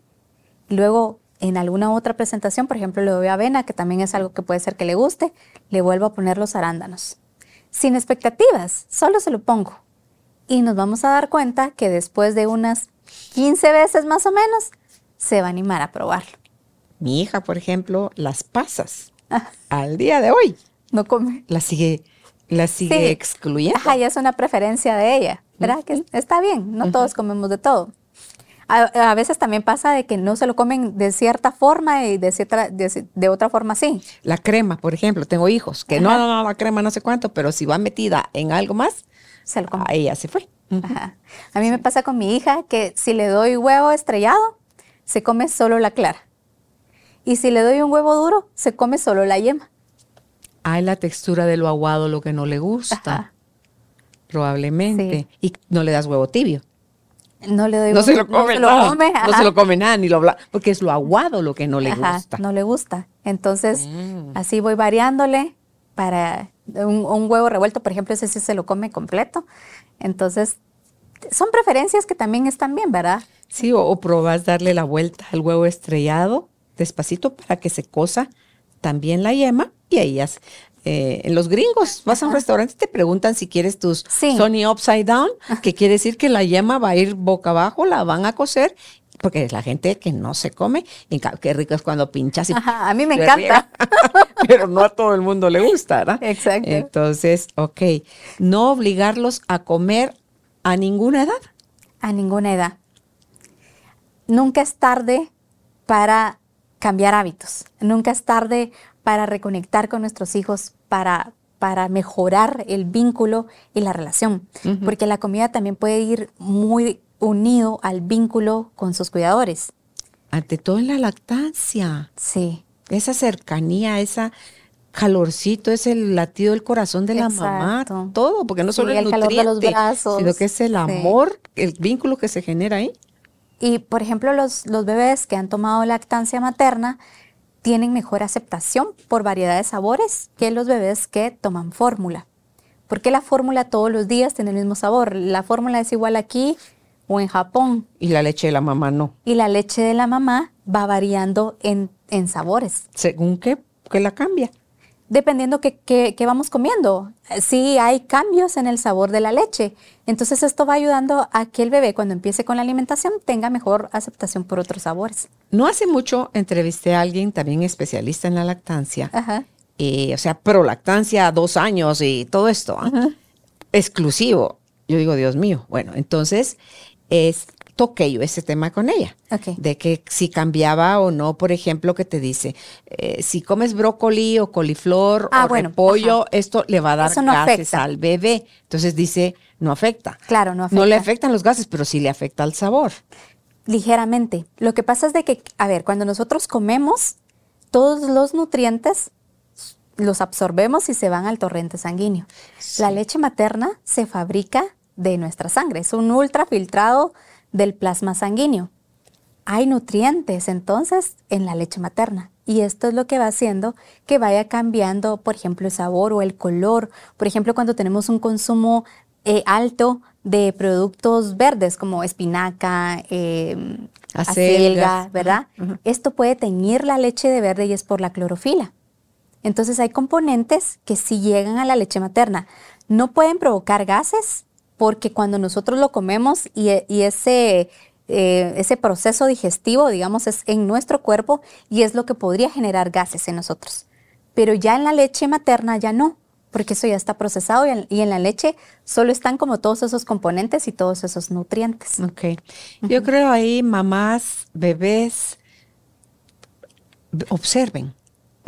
Y luego en alguna otra presentación, por ejemplo, le doy avena, que también es algo que puede ser que le guste, le vuelvo a poner los arándanos. Sin expectativas, solo se lo pongo. Y nos vamos a dar cuenta que después de unas 15 veces más o menos, se va a animar a probarlo. Mi hija, por ejemplo, las pasas ah. al día de hoy. No come. La sigue, la sigue excluyendo. Ajá, ya es una preferencia de ella, ¿verdad? Que está bien, no todos comemos de todo. A, veces también pasa de que no se lo comen de cierta forma y de, cierta, de, otra forma sí. La crema, por ejemplo, tengo hijos que no, no, no, la crema no sé cuánto, pero si va metida en algo más, se lo come. Ahí ya se fue. Ajá. A mí me pasa con mi hija que si le doy huevo estrellado, se come solo la clara. Y si le doy un huevo duro, se come solo la yema. Hay la textura de lo aguado, lo que no le gusta. Ajá. Probablemente. Y no le das huevo tibio. No le doy No se huevo- lo come se lo come, no se lo come nada, ni lo bla- porque es lo aguado lo que no le Ajá, gusta. No le gusta. Entonces, Mm. así voy variándole para un, un huevo revuelto, por ejemplo, ese sí se lo come completo. Entonces, son preferencias que también están bien, ¿verdad? Sí, o, o probas darle la vuelta al huevo estrellado despacito para que se cosa también la yema y ahí se- eh, en los gringos vas a un restaurante y te preguntan si quieres tus Sí. Sony upside down, que quiere decir que la yema va a ir boca abajo, la van a cocer, porque es la gente que no se come. Y qué rico es cuando pinchas y Ajá, a mí me encanta. Pero no a todo el mundo le gusta, ¿verdad? Exacto. Entonces, ok, no obligarlos a comer a ninguna edad. A ninguna edad. Nunca es tarde para cambiar hábitos. Nunca es tarde para reconectar con nuestros hijos, para, para mejorar el vínculo y la relación. Porque la comida también puede ir muy unido al vínculo con sus cuidadores. Ante todo en la lactancia. Sí. esa cercanía, esa calorcito, es el latido del corazón de la mamá, todo, porque no Sí, solo el, el calor de los brazos. sino que es el Sí. amor, el vínculo que se genera ahí. Y, por ejemplo, los, los bebés que han tomado lactancia materna tienen mejor aceptación por variedad de sabores que los bebés que toman fórmula. Porque la fórmula todos los días tiene el mismo sabor. La fórmula es igual aquí o en Japón. Y la leche de la mamá no. Y la leche de la mamá va variando en, en sabores. Según qué, que la cambia. Dependiendo qué qué- qué vamos comiendo. Sí hay cambios en el sabor de la leche. Entonces esto va ayudando a que el bebé cuando empiece con la alimentación tenga mejor aceptación por otros sabores. No hace mucho entrevisté a alguien también especialista en la lactancia, Ajá. eh, o sea, pro lactancia, dos años y todo esto, ¿ah? exclusivo. Yo digo, Dios mío. Bueno, entonces es, toqué yo ese tema con ella. Ok. De que si cambiaba o no, por ejemplo, que te dice, eh, si comes brócoli o coliflor Ah, o bueno, ajá. esto le va a dar no gases afecta. al bebé. Entonces dice, no afecta. Claro, no No le afecta. afectan los gases, pero sí le afecta al sabor. Ligeramente. Lo que pasa es de que, a ver, cuando nosotros comemos, todos los nutrientes los absorbemos y se van al torrente sanguíneo. La leche materna se fabrica de nuestra sangre, es un ultrafiltrado del plasma sanguíneo. Hay nutrientes entonces en la leche materna y esto es lo que va haciendo que vaya cambiando, por ejemplo, el sabor o el color. Por ejemplo, cuando tenemos un consumo eh, alto de productos verdes como espinaca, eh, Acelgas. acelga, ¿verdad? Esto puede teñir la leche de verde y es por la clorofila. Entonces hay componentes que si llegan a la leche materna no pueden provocar gases porque cuando nosotros lo comemos y, e- y ese, eh, ese proceso digestivo, digamos, es en nuestro cuerpo y es lo que podría generar gases en nosotros. Pero ya en la leche materna ya no, porque eso ya está procesado y en, y en la leche solo están como todos esos componentes y todos esos nutrientes. Ok. Yo creo ahí mamás, bebés, b-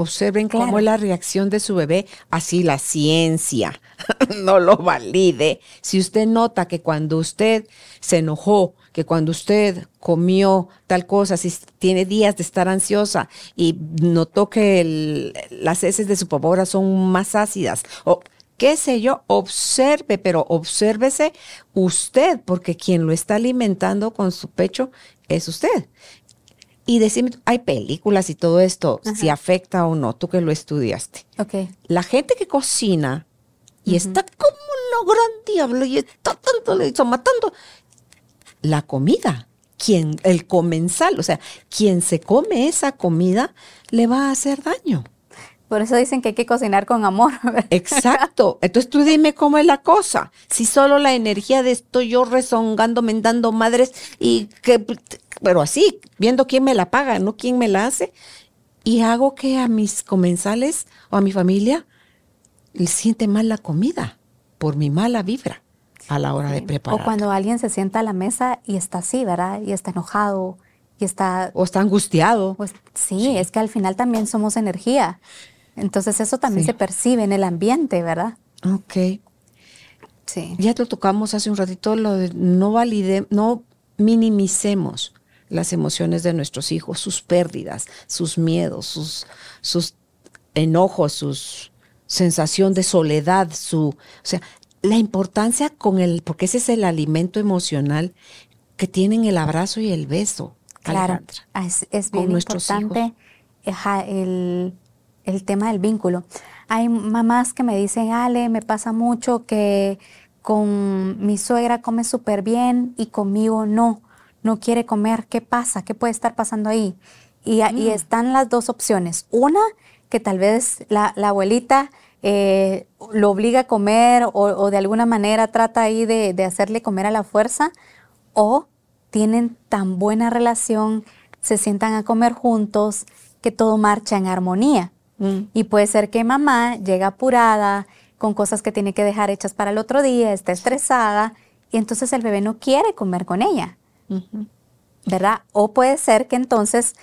observen. Cómo es la reacción de su bebé, así la ciencia no lo valide. Si usted nota que cuando usted se enojó, que cuando usted comió tal cosa, si tiene días de estar ansiosa y notó que el- las heces de su papora son más ácidas, o qué sé yo, observe, pero obsérvese usted, porque quien lo está alimentando con su pecho es usted. Y decime, hay películas y todo esto, si afecta o no, tú que lo estudiaste. Ok. La gente que cocina y está como lo gran diablo y está tanto, le está matando la comida. Quien, el comensal, o sea, quien se come esa comida le va a hacer daño. Por eso dicen que hay que cocinar con amor. ¿verdad? Exacto. Entonces tú dime cómo es la cosa. Si solo la energía de estoy yo rezongando, dando madres y que, pero así, viendo quién me la paga, no quién me la hace, y hago que a mis comensales o a mi familia les siente mal la comida por mi mala vibra a la hora de preparar. O cuando alguien se sienta a la mesa y está así, ¿verdad? Y está enojado, y está... O está angustiado. Pues sí, es que al final también somos energía. Entonces eso también Sí. se percibe en el ambiente, ¿verdad? Ok. Sí. Ya lo tocamos hace un ratito, lo de no valide, no minimicemos las emociones de nuestros hijos, sus pérdidas, sus miedos, sus, sus enojos, sus sensación de soledad, su, o sea, la importancia con el, porque ese es el alimento emocional que tienen el abrazo y el beso. Claro, es, es bien importante el, el tema del vínculo. Hay mamás que me dicen, Ale, me pasa mucho que con mi suegra come súper bien y conmigo no, no quiere comer. ¿Qué pasa? ¿Qué puede estar pasando ahí? Y, y están las dos opciones. Una, que tal vez la, la abuelita eh, lo obliga a comer o, o de alguna manera trata ahí de, de hacerle comer a la fuerza, o tienen tan buena relación, se sientan a comer juntos, que todo marcha en armonía. Mm. Y puede ser que mamá llega apurada, con cosas que tiene que dejar hechas para el otro día, está estresada, y entonces el bebé no quiere comer con ella. ¿Verdad? O puede ser que entonces,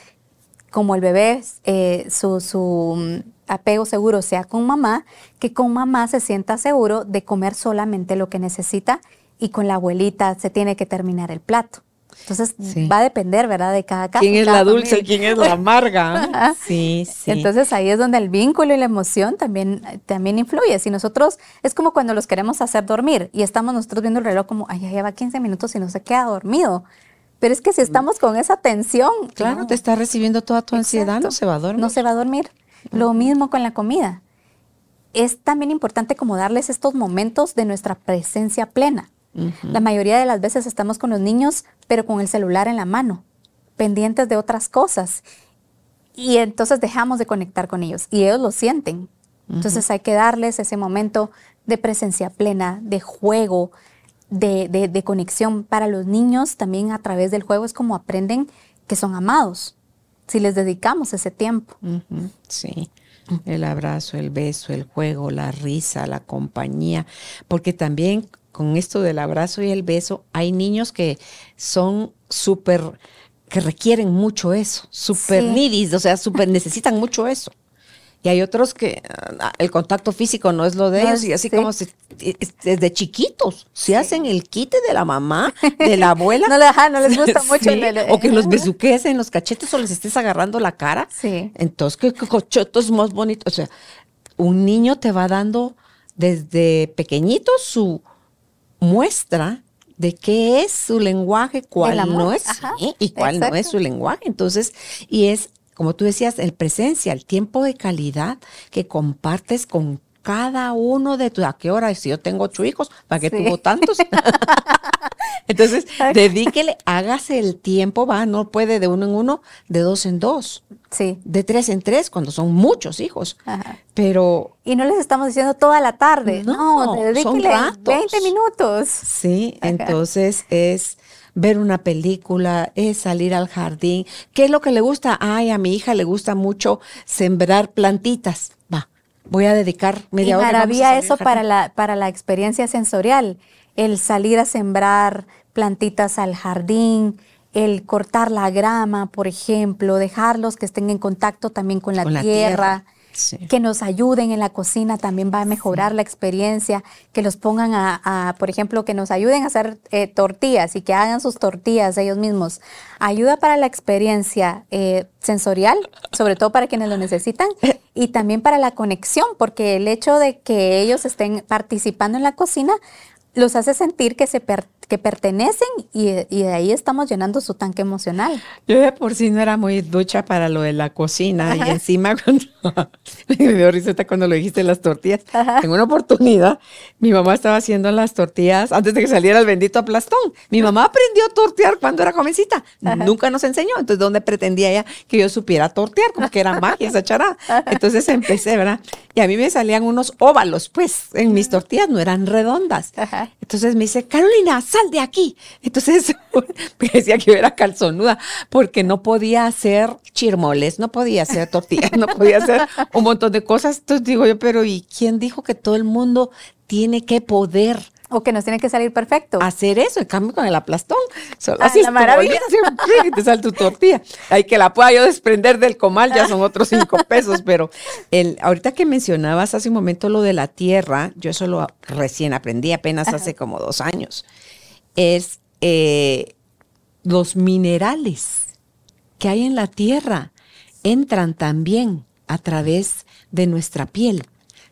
como el bebé, eh, su, su, mm, apego seguro sea con mamá, que con mamá se sienta seguro de comer solamente lo que necesita y con la abuelita se tiene que terminar el plato. Entonces Sí. va a depender, ¿verdad? De cada caso. ¿Quién es la dulce y familia. quién es la amarga? Sí, sí. Entonces ahí es donde el vínculo y la emoción también, también influye. Si nosotros, es como cuando los queremos hacer dormir y estamos nosotros viendo el reloj como, ay, ya lleva 15 minutos y no se queda dormido. Pero es que si estamos con esa tensión, claro, no, te está recibiendo toda tu ansiedad, no exacto, se va a dormir. No se va a dormir. Lo mismo con la comida. Es también importante como darles estos momentos de nuestra presencia plena. La mayoría de las veces estamos con los niños, pero con el celular en la mano, pendientes de otras cosas. Y entonces dejamos de conectar con ellos y ellos lo sienten. Entonces hay que darles ese momento de presencia plena, de juego, de, de- de conexión. Para los niños también a través del juego es como aprenden que son amados, si les dedicamos ese tiempo. Sí, el abrazo, el beso, el juego, la risa, la compañía, porque también con esto del abrazo y el beso hay niños que son súper, que requieren mucho eso, súper Sí. nidis, o sea, súper necesitan mucho eso. Y hay otros que ah, el contacto físico no es lo de No ellos y así sí. como se- es- desde chiquitos se hacen el quite de la mamá, de la abuela. No ajá, no les gusta mucho Sí, el- el- o que los besuques en los cachetes o les estés agarrando la cara. Sí. Entonces, qué, qué cochetos más bonitos. O sea, un niño te va dando desde pequeñito su muestra de qué es su lenguaje, cuál no es ajá, sí, y cuál no es su lenguaje. Entonces, y es, como tú decías, el presencia, el tiempo de calidad que compartes con cada uno de tus, ¿a qué hora? Si yo tengo ocho hijos, ¿para qué Sí. tuvo tantos? Entonces, dedíquele, hágase el tiempo, va, no puede de uno en uno, de dos en dos, Sí. de tres en tres, cuando son muchos hijos. Ajá. Pero Y no les estamos diciendo toda la tarde. No, No, son dedíquele ratos. 20 minutos. sí, Ajá. entonces es ver una película, es salir al jardín. ¿Qué es lo que le gusta? Ay, a mi hija le gusta mucho sembrar plantitas. Va, voy a dedicar media y hora. maravilla eso para la, para la experiencia sensorial. El salir a sembrar plantitas al jardín, el cortar la grama, por ejemplo, dejarlos que estén en contacto también con la, Con la tierra. Sí. Que nos ayuden en la cocina también va a mejorar la experiencia, que los pongan a, a, por ejemplo, que nos ayuden a hacer eh, tortillas y que hagan sus tortillas ellos mismos. Ayuda para la experiencia eh, sensorial, sobre todo para quienes lo necesitan, y también para la conexión, porque el hecho de que ellos estén participando en la cocina los hace sentir que, se per- que pertenecen y, y de ahí estamos llenando su tanque emocional. Yo de por sí no era muy ducha para lo de la cocina y encima cuando me dio riseta cuando lo dijiste las tortillas. En una oportunidad mi mamá estaba haciendo las tortillas antes de que saliera el bendito aplastón. Mi mamá aprendió a tortear cuando era jovencita. Nunca nos enseñó. Entonces, ¿dónde pretendía ella que yo supiera tortear? Como que era magia esa charada. Entonces empecé, ¿verdad? Y a mí me salían unos óvalos, pues, en mis tortillas no eran redondas. Entonces me dice, Carolina, sal de aquí. Entonces me decía que yo era calzonuda porque no podía hacer chirmoles, no podía hacer tortillas, no podía hacer un montón de cosas. Entonces digo yo, pero ¿y quién dijo que todo el mundo tiene que poder O que nos tiene que salir perfecto. Hacer eso, en cambio con el aplastón. Solo Ah, así la maravilla. te sale tu tortilla. Hay que la pueda yo desprender del comal, ya son otros cinco pesos. Pero el, ahorita que mencionabas hace un momento lo de la tierra, yo eso lo recién aprendí apenas hace como dos años. Es eh, los minerales que hay en la tierra entran también a través de nuestra piel.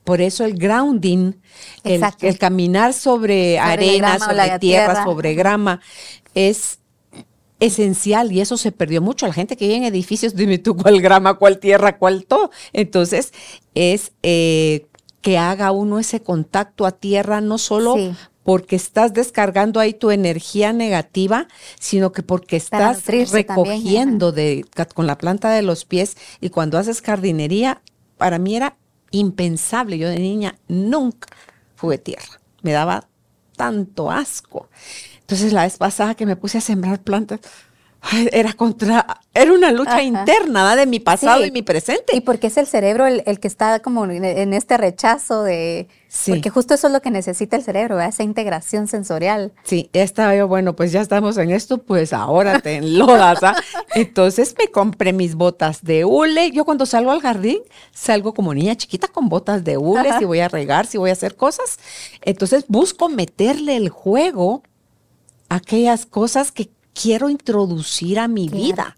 Por eso el grounding, el, caminar sobre, arena, sobre la tierra, tierra. sobre grama, es esencial y eso se perdió mucho. La gente que vive en edificios, dime tú cuál grama, cuál tierra, cuál todo. Entonces, es eh, que haga uno ese contacto a tierra, no solo Sí. porque estás descargando ahí tu energía negativa, sino que porque estás también, recogiendo de, con la planta de los pies y cuando haces jardinería, para mí era impensable. Yo de niña nunca fui tierra. Me daba tanto asco. Entonces la vez pasada que me puse a sembrar plantas, era contra, era una lucha Ajá. interna de mi pasado Sí. y mi presente. Y porque es el cerebro el, el que está como en, en este rechazo de... Sí. Porque justo eso es lo que necesita el cerebro, ¿verdad? esa integración sensorial. Sí, ya estaba yo, bueno, pues ya estamos en esto, pues ahora te enlodas. ¿ah? Entonces me compré mis botas de hule. Yo cuando salgo al jardín, salgo como niña chiquita con botas de hule, Ajá. si voy a regar, si voy a hacer cosas. Entonces busco meterle el juego aquellas cosas que quiero introducir a mi Claro. vida.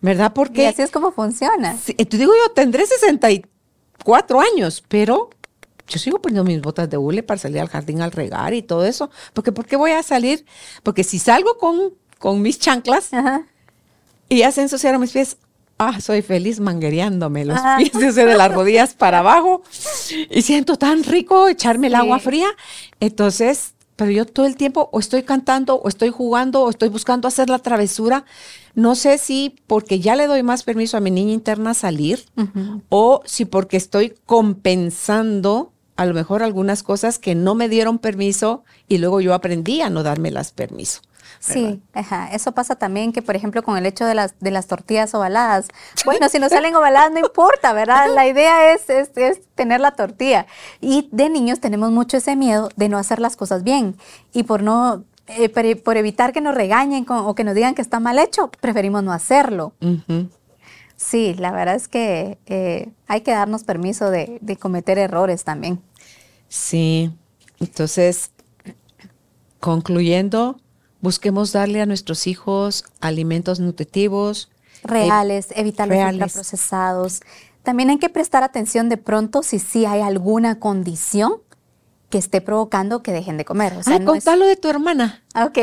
¿Verdad? Y Porque así es como funciona. Sí, entonces digo yo, tendré 64 años, pero yo sigo poniendo mis botas de hule para salir al jardín al regar y todo eso. Porque ¿por qué voy a salir? Porque si salgo con, con mis chanclas Ajá. y ya se ensuciaron mis pies, ah, soy feliz manguereándome los Ajá. pies desde de las rodillas para abajo y siento tan rico echarme el Sí. agua fría. Entonces, pero yo todo el tiempo o estoy cantando o estoy jugando o estoy buscando hacer la travesura. No sé si porque ya le doy más permiso a mi niña interna a salir o si porque estoy compensando a lo mejor algunas cosas que no me dieron permiso y luego yo aprendí a no dármelas permiso. Sí, ajá. Eso pasa también que, por ejemplo, con el hecho de las, de las tortillas ovaladas. Bueno, si no salen ovaladas no importa, ¿verdad? La idea es, es, es tener la tortilla. Y de niños tenemos mucho ese miedo de no hacer las cosas bien. Y por no, eh, por, por evitar que nos regañen con- o que nos digan que está mal hecho, preferimos no hacerlo. Sí, la verdad es que eh, hay que darnos permiso de, de cometer errores también. Sí, entonces, concluyendo, busquemos darle a nuestros hijos alimentos nutritivos. reales, evitar los ultraprocesados. También hay que prestar atención de pronto si sí hay alguna condición que esté provocando que dejen de comer. O sea, Ay, no es- contalo de tu hermana. Ok.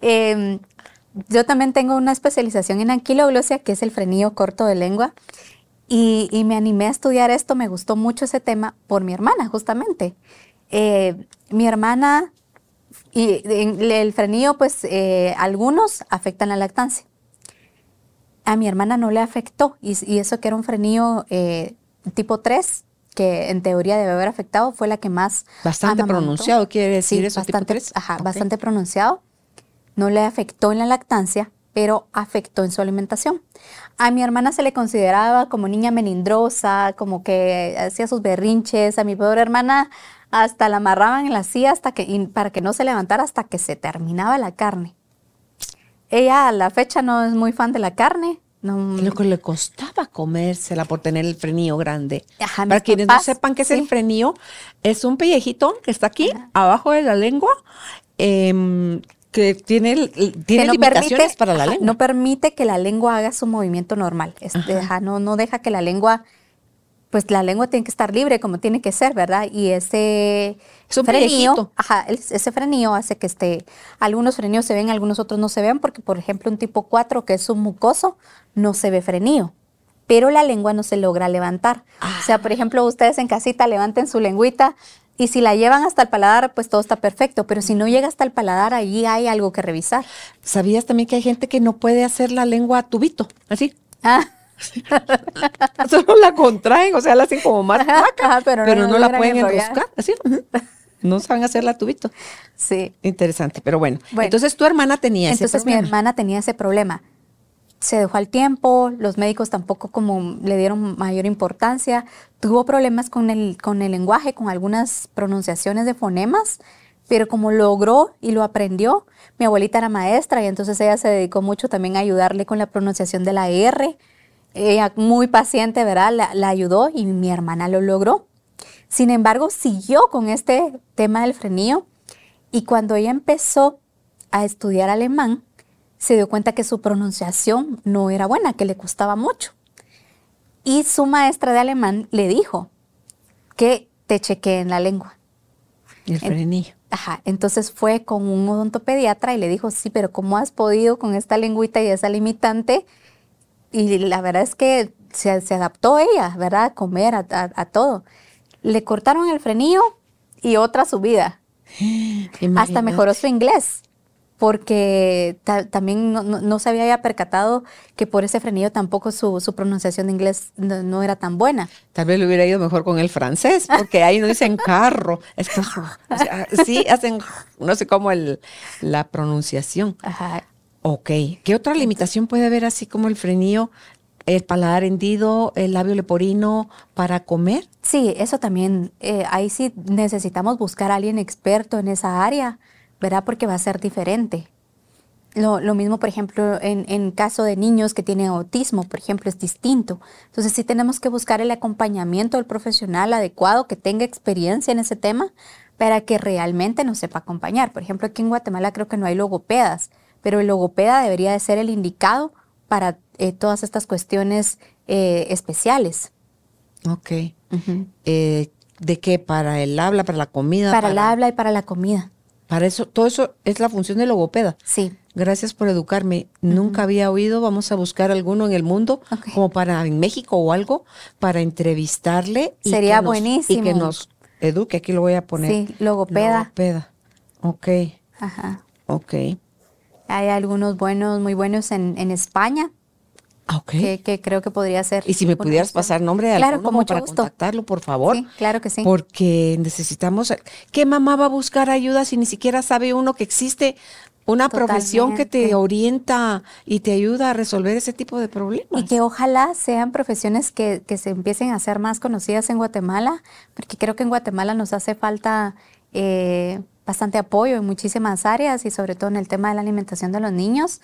em, yo también tengo una especialización en anquiloglosia, que es el frenillo corto de lengua. Y, y me animé a estudiar esto, me gustó mucho ese tema por mi hermana, justamente. Eh, mi hermana, y el frenillo, pues eh, algunos afectan la lactancia. A mi hermana no le afectó, y, y eso que era un frenillo eh, tipo 3, que en teoría debe haber afectado, fue la que más Bastante amamantó. pronunciado, quiere decir Sí, eso, tipo bastante, tres. Ajá, Ok. bastante pronunciado. No le afectó en la lactancia, pero afectó en su alimentación. A mi hermana se le consideraba como niña melindrosa, como que hacía sus berrinches. A mi pobre hermana hasta la amarraban en la silla hasta que, para que no se levantara hasta que se terminaba la carne. Ella a la fecha no es muy fan de la carne. No, Lo que le costaba comérsela por tener el frenillo grande. Ajá, Para quienes no sepan qué es sí. el frenillo, es un pellejito que está aquí, Ajá. abajo de la lengua, em, que tiene, que tiene no limitaciones permite, para la lengua. no permite que la lengua haga su movimiento normal. Este, Ajá. ajá, no, no deja que la lengua, pues la lengua tiene que estar libre como tiene que ser, ¿verdad? Y ese Es un frenillo, ajá, ese frenillo hace que este, algunos frenillos se ven, algunos otros no se ven, porque por ejemplo un tipo 4 que es un mucoso, no se ve frenillo. Pero la lengua no se logra levantar. O sea, por ejemplo, ustedes en casita levanten su lengüita y si la llevan hasta el paladar, pues todo está perfecto. Pero si no llega hasta el paladar, ahí hay algo que revisar. ¿Sabías también que hay gente que no puede hacer la lengua a tubito? Así. Ah, Solo la contraen, o sea, la hacen como más ajá, pero pero, no no, la la pueden enroscar. Así. No saben hacerla a tubito. sí. Interesante, pero bueno. Bueno. Entonces tu hermana tenía ese Entonces mi problema. hermana tenía ese problema. Se dejó al tiempo, los médicos tampoco como le dieron mayor importancia. Tuvo problemas con el, con el lenguaje, con algunas pronunciaciones de fonemas, pero como logró y lo aprendió, mi abuelita era maestra y entonces ella se dedicó mucho también a ayudarle con la pronunciación de la R. Ella muy paciente, ¿verdad? La, la ayudó y mi hermana lo logró. Sin embargo, siguió con este tema del frenillo y cuando ella empezó a estudiar alemán, se dio cuenta que su pronunciación no era buena, que le costaba mucho. Y su maestra de alemán le dijo que te chequee en la lengua. El frenillo. Ajá, entonces fue con un odontopediatra y le dijo, sí, pero ¿cómo has podido con esta lengüita y esa limitante? Y la verdad es que se, adaptó ella, ¿verdad? A comer, a, todo. Le cortaron el frenillo y otra subida. Hasta mejoró su inglés porque también no, se había percatado que por ese frenillo tampoco su, pronunciación de inglés no, era tan buena. Tal vez le hubiera ido mejor con el francés, porque ahí no dicen carro, es sí hacen, no sé cómo el, la pronunciación. Ajá. Ok, ¿qué otra limitación puede haber así como el frenillo? el paladar hendido, el labio leporino para comer? Sí, eso también, eh, ahí sí necesitamos buscar a alguien experto en esa área ¿verdad? Porque va a ser diferente. Lo, mismo, por ejemplo, en, en, caso de niños que tienen autismo, por ejemplo, es distinto. Entonces sí tenemos que buscar el acompañamiento del profesional adecuado que tenga experiencia en ese tema para que realmente nos sepa acompañar. Por ejemplo, aquí en Guatemala creo que no hay logopedas, pero el logopeda debería de ser el indicado para eh, todas estas cuestiones eh, especiales. Ok. Eh, ¿De qué? ¿Para el habla, para la comida? Para, para el habla y para la comida. Para eso, todo eso es la función del logopeda. Sí. Gracias por educarme. Nunca había oído, vamos a buscar alguno en el mundo, como para en México o algo, para entrevistarle. Y Sería buenísimo. Y que nos eduque, aquí lo voy a poner. Sí, logopeda. Logopeda. Ok. Ajá. Ok. Hay algunos buenos, muy buenos en, en España. Ah, que, creo que podría ser. Y si me pudieras pasar nombre de claro, alguno para contactarlo, por favor. Sí, claro que sí. Porque necesitamos. ¿Qué mamá va a buscar ayuda si ni siquiera sabe uno que existe una profesión que te orienta y te ayuda a resolver ese tipo de problemas? Y que ojalá sean profesiones que, que se empiecen a ser más conocidas en Guatemala, porque creo que en Guatemala nos hace falta. Eh, bastante apoyo en muchísimas áreas y sobre todo en el tema de la alimentación de los niños.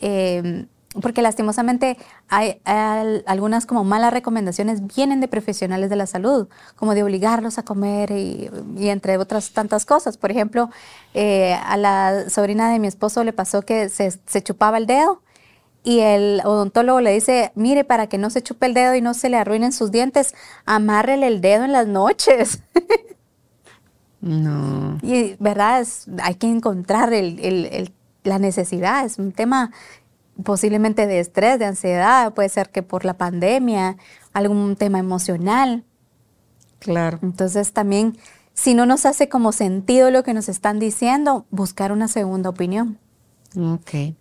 Eh, porque lastimosamente hay, algunas como malas recomendaciones vienen de profesionales de la salud, como de obligarlos a comer y, entre otras tantas cosas. Por ejemplo, eh, a la sobrina de mi esposo le pasó que se, chupaba el dedo y el odontólogo le dice, mire, para que no se chupe el dedo y no se le arruinen sus dientes, amárrele el dedo en las noches. No. Y, ¿verdad? hay que encontrar la necesidad. Es un tema posiblemente de estrés, de ansiedad, puede ser que por la pandemia, algún tema emocional. Claro. Entonces también, si no nos hace como sentido lo que nos están diciendo, buscar una segunda opinión. Ok.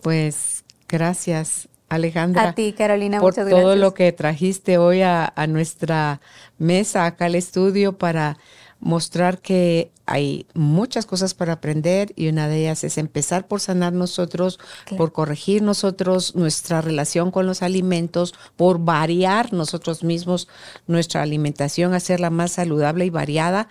Pues gracias, Alejandra. A ti, Carolina, por muchas todo gracias. lo que trajiste hoy a, a nuestra mesa, acá al estudio, para mostrar que hay muchas cosas para aprender y una de ellas es empezar por sanar nosotros, por corregir nosotros nuestra relación con los alimentos, por variar nosotros mismos nuestra alimentación, hacerla más saludable y variada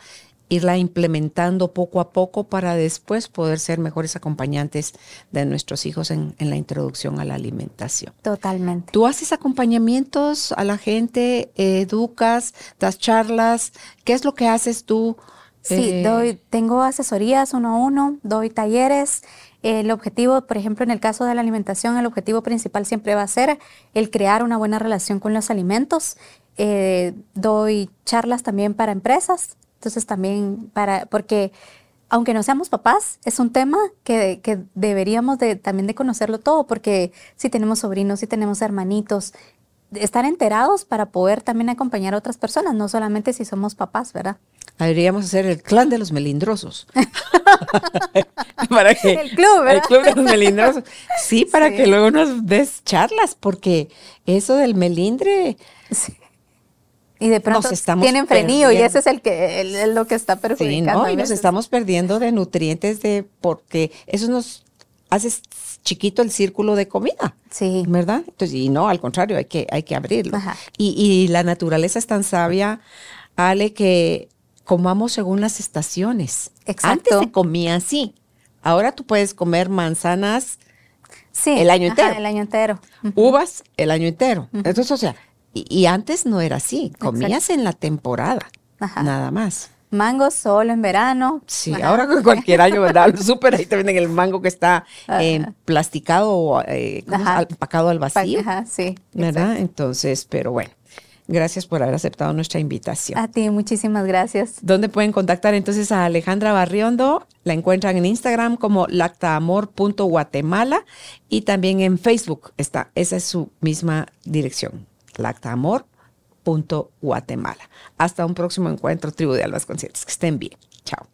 irla implementando poco a poco para después poder ser mejores acompañantes de nuestros hijos en, la introducción a la alimentación. Totalmente. ¿Tú haces acompañamientos a la gente, educas, das charlas? ¿Qué es lo que haces tú? Sí, eh, doy, tengo asesorías uno a uno, doy talleres. El objetivo, por ejemplo, en el caso de la alimentación, el objetivo principal siempre va a ser el crear una buena relación con los alimentos. Eh, doy charlas también para empresas, entonces también para, porque aunque no seamos papás, es un tema que, deberíamos de, también de conocerlo todo, porque si tenemos sobrinos, si tenemos hermanitos, estar enterados para poder también acompañar a otras personas, no solamente si somos papás, ¿verdad? Deberíamos hacer el clan de los melindrosos. para que, el club, ¿verdad? El club de los melindrosos. Sí, para que luego nos des charlas, porque eso del melindre... Sí y de pronto tienen frenillo y ese es el que lo que está perjudicando. Sí, y nos estamos perdiendo de nutrientes de porque eso nos hace chiquito el círculo de comida. Sí. ¿Verdad? Entonces, y no, al contrario, hay que, hay que abrirlo. Y, y la naturaleza es tan sabia, Ale, que comamos según las estaciones. Exacto. Antes se comía así. Ahora tú puedes comer manzanas Sí. el año ajá, entero. el año entero. uvas el año entero. Entonces, o sea, y, y antes no era así, comías en la temporada, Ajá. nada más. Mango solo en verano. Sí, Ajá. ahora con cualquier año, ¿verdad? Súper ahí te venden el mango que está eh, plasticado o eh, ¿cómo se- Ajá. al- empacado al vacío, Ajá, sí. ¿verdad? Entonces, pero bueno, gracias por haber aceptado nuestra invitación. A ti, muchísimas gracias. ¿Dónde pueden contactar entonces a Alejandra Barriondo? La encuentran en Instagram como lactaamor.guatemala y también en Facebook está, esa es su misma dirección, lactaamor.guatemala. Hasta un próximo encuentro, tribu de almas conscientes. Que estén bien. Chao.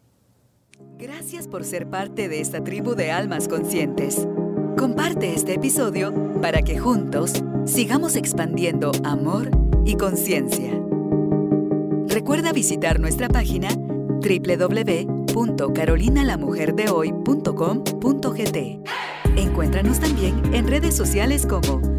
Gracias por ser parte de esta tribu de almas conscientes. Comparte este episodio para que juntos sigamos expandiendo amor y conciencia. Recuerda visitar nuestra página www.carolinalamujerdehoy.com.gt. Encuéntranos también en redes sociales como